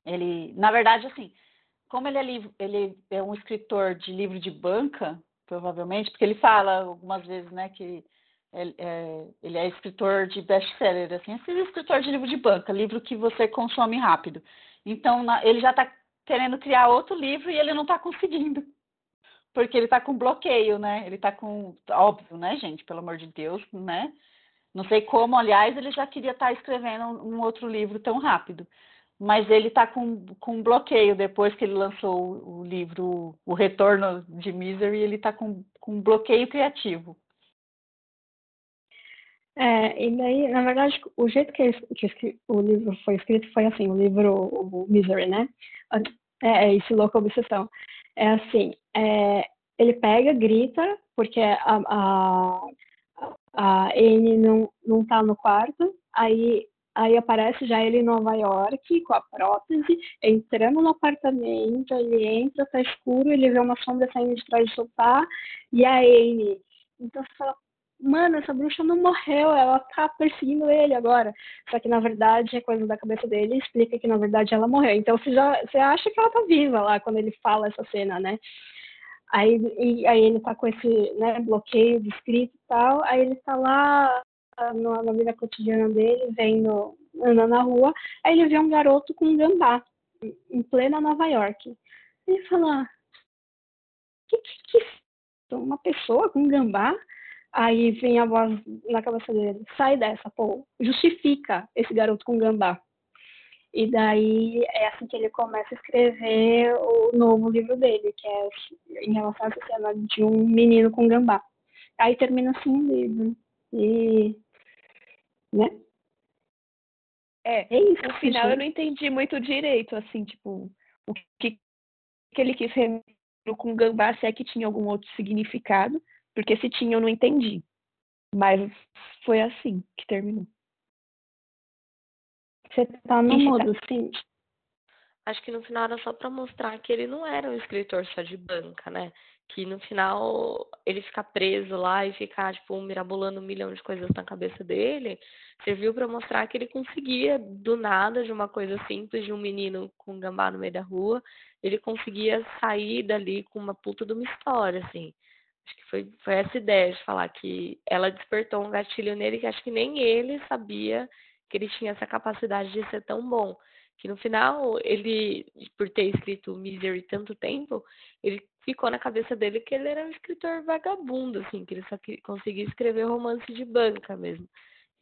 ele, na verdade, assim, como ele é, ele é um escritor de livro de banca, provavelmente, porque ele fala algumas vezes, né, que ele é, ele é escritor de best-seller, assim, é escritor de livro de banca, livro que você consome rápido. Então, na, ele já está querendo criar outro livro e ele não está conseguindo. Porque ele está com bloqueio, né? Ele está com. Óbvio, né, gente? Pelo amor de Deus, né? Não sei como, aliás, ele já queria estar escrevendo um outro livro tão rápido. Mas ele está com, com bloqueio depois que ele lançou o livro O Retorno de Misery, ele está com, com bloqueio criativo. É, e daí, na verdade, o jeito que, que, o livro foi escrito foi assim, o livro o Misery, né? É, é esse louco obsessão. É assim, é, ele pega, grita, porque a, a, a Anne não, não tá no quarto, aí, aí aparece já ele em Nova York, com a prótese, entrando no apartamento, ele entra, tá escuro, ele vê uma sombra saindo de trás do sofá, e a Anne... Então você fala, mano, essa bruxa não morreu, ela tá perseguindo ele agora. Só que na verdade é coisa da cabeça dele explica que na verdade ela morreu. Então você já você acha que ela tá viva lá quando ele fala essa cena, né? Aí, e, aí ele tá com esse né, bloqueio de escrito e tal, aí ele tá lá na, na vida cotidiana dele, vendo, andando na rua, aí ele vê um garoto com um gambá, em plena Nova York. Ele fala, que que, que uma pessoa com um gambá? Aí vem a voz na cabeça dele: sai dessa, pô, justifica esse garoto com gambá. E daí é assim que ele começa a escrever o novo livro dele, que é em relação à sociedade de um menino com gambá. Aí termina assim o livro. E. né? É, é isso. No final gente. eu não entendi muito direito, assim, tipo, o que, que ele quis com gambá, se é que tinha algum outro significado. Porque se tinha, eu não entendi. Mas foi assim que terminou. Você tá no modo, sim. Acho que no final era só para mostrar que ele não era um escritor só de banca, né? Que no final ele ficar preso lá e ficar, tipo, mirabolando um milhão de coisas na cabeça dele, serviu para mostrar que ele conseguia, do nada, de uma coisa simples, de um menino com um gambá no meio da rua, ele conseguia sair dali com uma puta de uma história, assim. Acho que foi, foi essa ideia de falar que ela despertou um gatilho nele que acho que nem ele sabia que ele tinha essa capacidade de ser tão bom. Que no final, ele, por ter escrito Misery tanto tempo, ele ficou na cabeça dele que ele era um escritor vagabundo, assim, que ele só conseguia escrever romance de banca mesmo.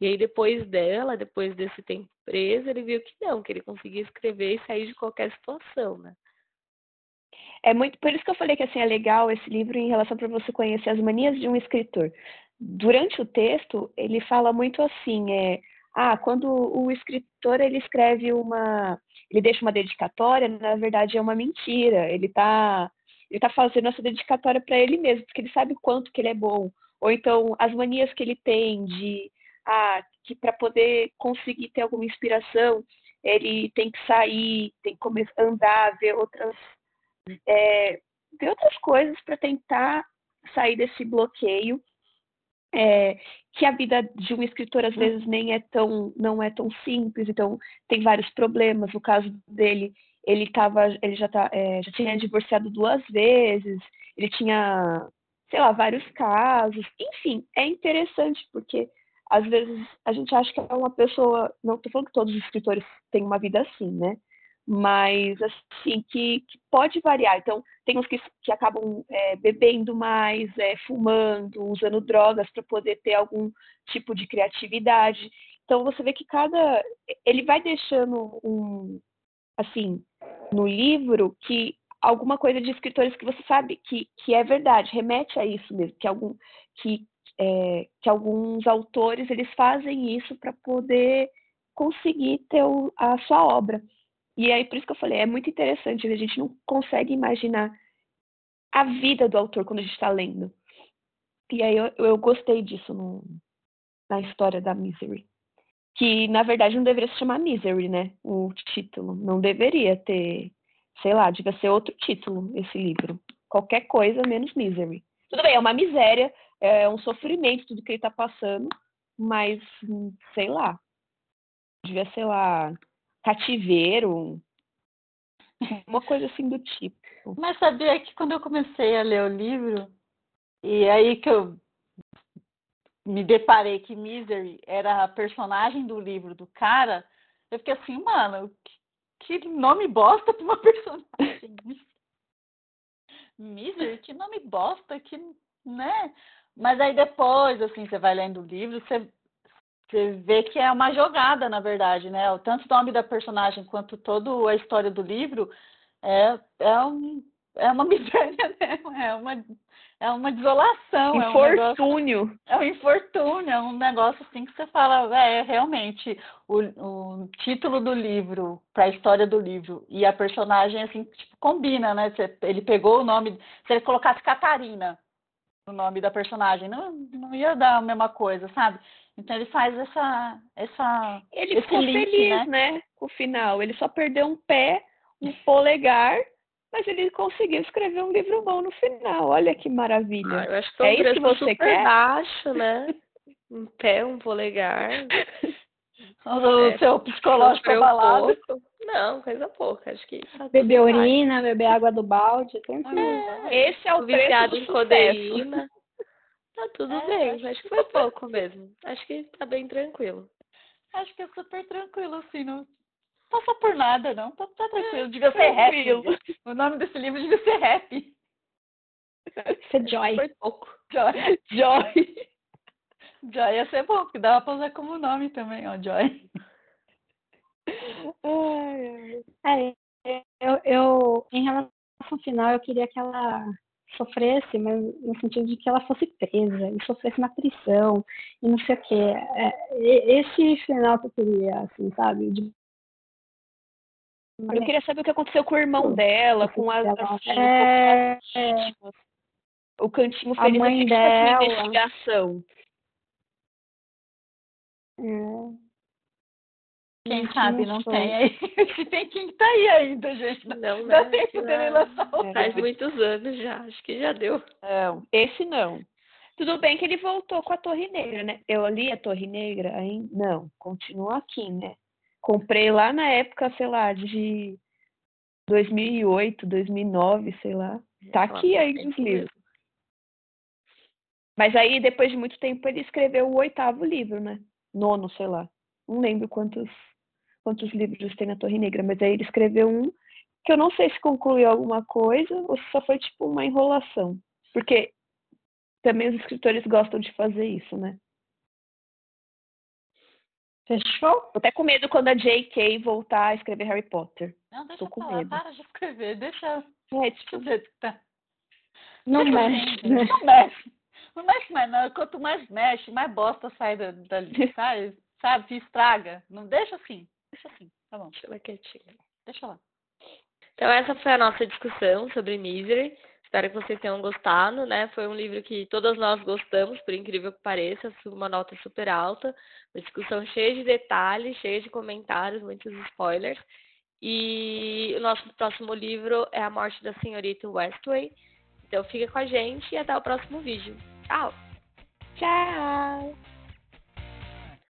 E aí, depois dela, depois desse tempo preso, ele viu que não, que ele conseguia escrever e sair de qualquer situação, né? É muito por isso que eu falei que assim é legal esse livro em relação para você conhecer as manias de um escritor. Durante o texto, ele fala muito assim, é, ah, quando o escritor ele escreve uma, ele deixa uma dedicatória, na verdade é uma mentira. Ele está ele tá fazendo essa dedicatória para ele mesmo, porque ele sabe o quanto que ele é bom. Ou então as manias que ele tem de ah, que para poder conseguir ter alguma inspiração, ele tem que sair, tem que começar a andar, ver outras, é, ver outras coisas para tentar sair desse bloqueio. É, que a vida de um escritor às vezes nem é tão não é tão simples, então tem vários problemas. No caso dele, ele tava, ele já, tá, é, já tinha divorciado duas vezes, ele tinha, sei lá, vários casos. Enfim, é interessante porque às vezes a gente acha que é uma pessoa, não estou falando que todos os escritores têm uma vida assim, né? Mas assim, que, que pode variar. Então, tem uns que, que acabam é, bebendo mais, é, fumando, usando drogas para poder ter algum tipo de criatividade. Então você vê que cada. Ele vai deixando um. Assim, no livro, que alguma coisa de escritores que você sabe que, que é verdade, remete a isso mesmo, que algum. Que, é, que alguns autores eles fazem isso para poder conseguir ter o, a sua obra. E aí, por isso que eu falei, é muito interessante, a gente não consegue imaginar a vida do autor quando a gente está lendo. E aí eu, eu gostei disso no, na história da Misery. Que, na verdade, não deveria se chamar Misery, né? O título. Não deveria ter, sei lá, devia ser outro título esse livro. Qualquer coisa menos Misery. Tudo bem, é uma miséria, é um sofrimento tudo que ele está passando, mas, sei lá, devia, sei lá, cativeiro, uma coisa assim do tipo. Mas sabia que quando eu comecei a ler o livro, e aí que eu me deparei que Misery era a personagem do livro do cara, eu fiquei assim, mano, que, que nome bosta pra uma personagem. Misery, que nome bosta, que, né? Mas aí depois, assim, você vai lendo o livro, você, você vê que é uma jogada, na verdade, né? Tanto o nome da personagem quanto toda a história do livro é, é, um, é uma miséria, né? É uma é uma desolação. Infortúnio. É um, negócio, é um infortúnio, é um negócio assim que você fala, é, realmente, o, o título do livro, para a história do livro, e a personagem, assim, tipo, combina, né? Você, ele pegou o nome, se ele colocasse Catarina no nome da personagem, não, não ia dar a mesma coisa, sabe? Então ele faz essa. essa ele ficou link, feliz, né? né? Com o final. Ele só perdeu um pé, um polegar mas ele conseguiu escrever um livro bom no final. Olha que maravilha. Ah, eu acho que é isso que você super quer? baixo, né? Um pé, um polegar. O é, seu psicológico abalado. Não, coisa pouca. Acho que beber urina, beber água do balde, tem tudo. É, esse é o viciado em codeína. Tá tudo é, bem, acho, acho que foi pouco mesmo. Acho que tá bem tranquilo. Acho que é super tranquilo, assim, não, passa por nada, não. Tá, tá tranquilo. Devia ser rap. O nome desse livro devia ser rap. Ser Joy. Foi pouco. Joy. Joy. Joy ia ser bom, porque dava pra usar como nome também, ó, Joy. É, eu, eu, em relação ao final, eu queria que ela sofresse, mas no sentido de que ela fosse presa e sofresse uma prisão e não sei o quê. É, esse final que eu queria, assim, sabe? De eu queria saber o que aconteceu com o irmão dela, com as, as é, é, o cantinho feliz a mãe dela. investigação. É. Quem sabe não tem aí. Tem quem tá aí ainda, gente. Não, não dá tempo dele lançar o Faz muitos anos já, acho que já deu. Não, esse não. Tudo bem que ele voltou com a Torre Negra, né? Eu li a Torre Negra ainda? Não, continua aqui, né? Comprei lá na época, sei lá, de 2008, 2009, sei lá. Tá aqui aí os livros. Mas aí, depois de muito tempo, ele escreveu o oitavo livro, né? Nono, sei lá. Não lembro quantos, quantos livros tem na Torre Negra, mas aí ele escreveu um que eu não sei se concluiu alguma coisa ou se só foi tipo uma enrolação. Porque também os escritores gostam de fazer isso, né? Fechou? Tô até com medo quando a J.K. voltar a escrever Harry Potter. Não, deixa Tô com falar, medo. para de escrever, deixa. É, tipo, deixa tá. Não mexe. Né? Não mexe. Não mexe mais, não. Quanto mais mexe, mais bosta sai dali, sabe? sabe? Se estraga. Não deixa assim. Deixa assim, tá bom. Deixa ela quietinha. Deixa lá. Então, essa foi a nossa discussão sobre Misery. Espero que vocês tenham gostado, né? Foi um livro que todas nós gostamos, por incrível que pareça, uma nota super alta, uma discussão cheia de detalhes, cheia de comentários, muitos spoilers. E o nosso próximo livro é A Morte da Senhorita Westway. Então fica com a gente e até o próximo vídeo. Tchau! Tchau!